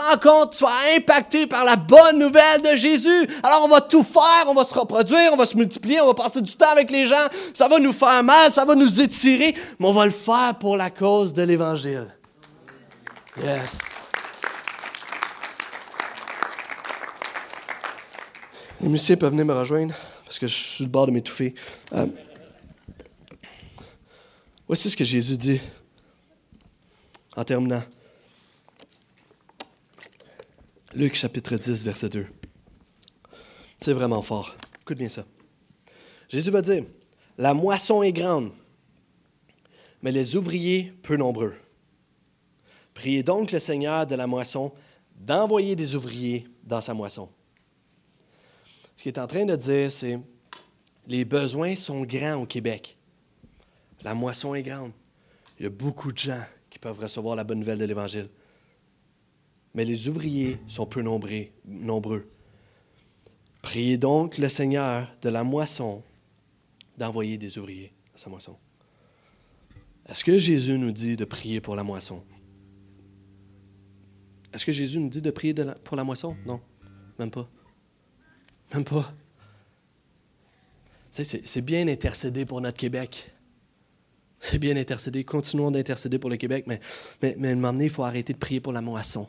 Speaker 1: rencontrent, soient impactés par la bonne nouvelle de Jésus. Alors on va tout faire, on va se reproduire, on va se multiplier, on va passer du temps avec les gens. Ça va nous faire mal, ça va nous étirer, mais on va le faire pour la cause de l'Évangile. Yes. Les musiciens peuvent venir me rejoindre parce que je suis sur le bord de m'étouffer. Euh, voici ce que Jésus dit en terminant. Luc chapitre 10, verset 2. C'est vraiment fort. Écoute bien ça. Jésus va dire, la moisson est grande, mais les ouvriers peu nombreux. Priez donc le Seigneur de la moisson d'envoyer des ouvriers dans sa moisson. Ce qu'il est en train de dire, c'est les besoins sont grands au Québec. La moisson est grande. Il y a beaucoup de gens qui peuvent recevoir la bonne nouvelle de l'Évangile. Mais les ouvriers sont peu nombreux. nombreux. Priez donc le Seigneur de la moisson d'envoyer des ouvriers à sa moisson. Est-ce que Jésus nous dit de prier pour la moisson? Est-ce que Jésus nous dit de prier pour la moisson? Non, même pas. Pas. C'est bien d'intercéder pour notre Québec. C'est bien d'intercéder. Continuons d'intercéder pour le Québec, mais, mais, mais à un moment donné, il faut arrêter de prier pour la moisson.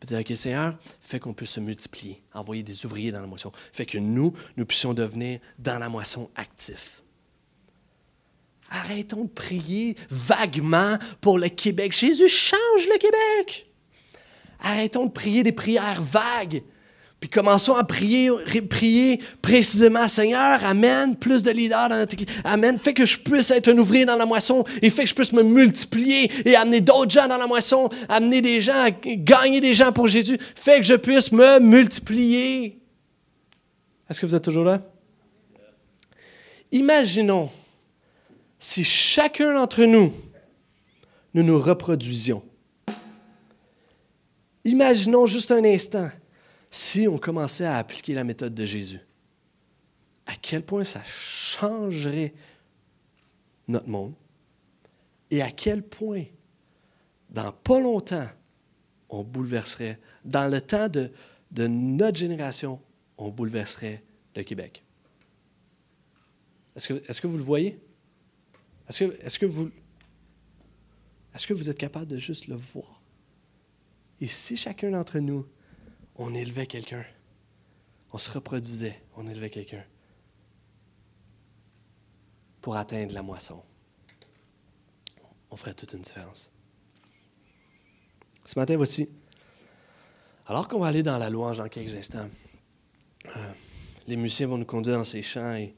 Speaker 1: Puis dire, OK, Seigneur, fait qu'on puisse se multiplier, envoyer des ouvriers dans la moisson. Fait que nous, nous puissions devenir dans la moisson actifs. Arrêtons de prier vaguement pour le Québec. Jésus change le Québec. Arrêtons de prier des prières vagues. Puis commençons à prier, prier précisément, Seigneur, amène plus de leaders dans notre église. Amène, fais que je puisse être un ouvrier dans la moisson et fais que je puisse me multiplier et amener d'autres gens dans la moisson, amener des gens, gagner des gens pour Jésus. Fais que je puisse me multiplier. Est-ce que vous êtes toujours là? Imaginons si chacun d'entre nous, nous nous reproduisions. Imaginons juste un instant si on commençait à appliquer la méthode de Jésus, à quel point ça changerait notre monde et à quel point, dans pas longtemps, on bouleverserait, dans le temps de, notre génération, on bouleverserait le Québec. Est-ce que, vous le voyez? Est-ce que, est que vous êtes capable de juste le voir? Et si chacun d'entre nous on élevait quelqu'un. On se reproduisait, on élevait quelqu'un pour atteindre la moisson. On ferait toute une différence. Ce matin, voici, alors qu'on va aller dans la louange dans quelques instants, euh, les musiciens vont nous conduire dans ces chants et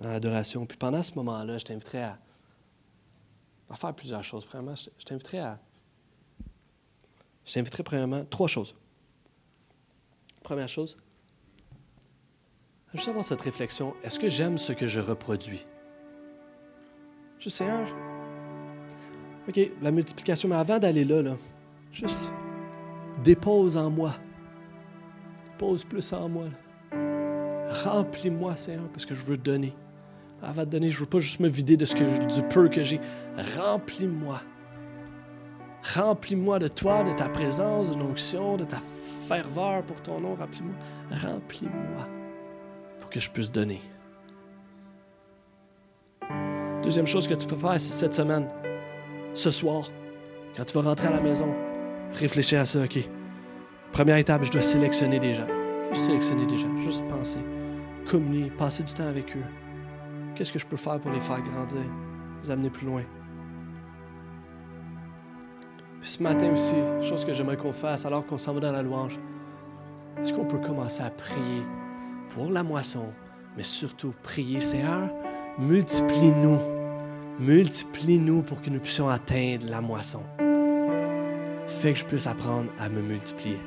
Speaker 1: dans l'adoration. Puis pendant ce moment-là, je t'inviterai à, à, faire plusieurs choses. Premièrement, je t'inviterai à je t'inviterai premièrement trois choses. Première chose, juste avoir cette réflexion, est-ce que j'aime ce que je reproduis? Juste Seigneur, OK, la multiplication, mais avant d'aller là, là, juste dépose en moi. Dépose plus en moi. Remplis-moi, Seigneur, parce que je veux donner. Avant de donner, je ne veux pas juste me vider de ce que, du peu que j'ai. Remplis-moi. Remplis-moi de toi, de ta présence, de l'onction, de ta ferveur pour ton nom. Remplis-moi. Remplis-moi pour que je puisse donner. Deuxième chose que tu peux faire, c'est cette semaine, ce soir, quand tu vas rentrer à la maison, réfléchir à ça, OK. Première étape, je dois sélectionner des gens. Juste sélectionner des gens, juste penser, communier, passer du temps avec eux. Qu'est-ce que je peux faire pour les faire grandir, les amener plus loin? Ce matin aussi, chose que j'aimerais qu'on fasse alors qu'on s'en va dans la louange, est-ce qu'on peut commencer à prier pour la moisson, mais surtout prier, Seigneur, multiplie-nous, multiplie-nous pour que nous puissions atteindre la moisson. Fais que je puisse apprendre à me multiplier.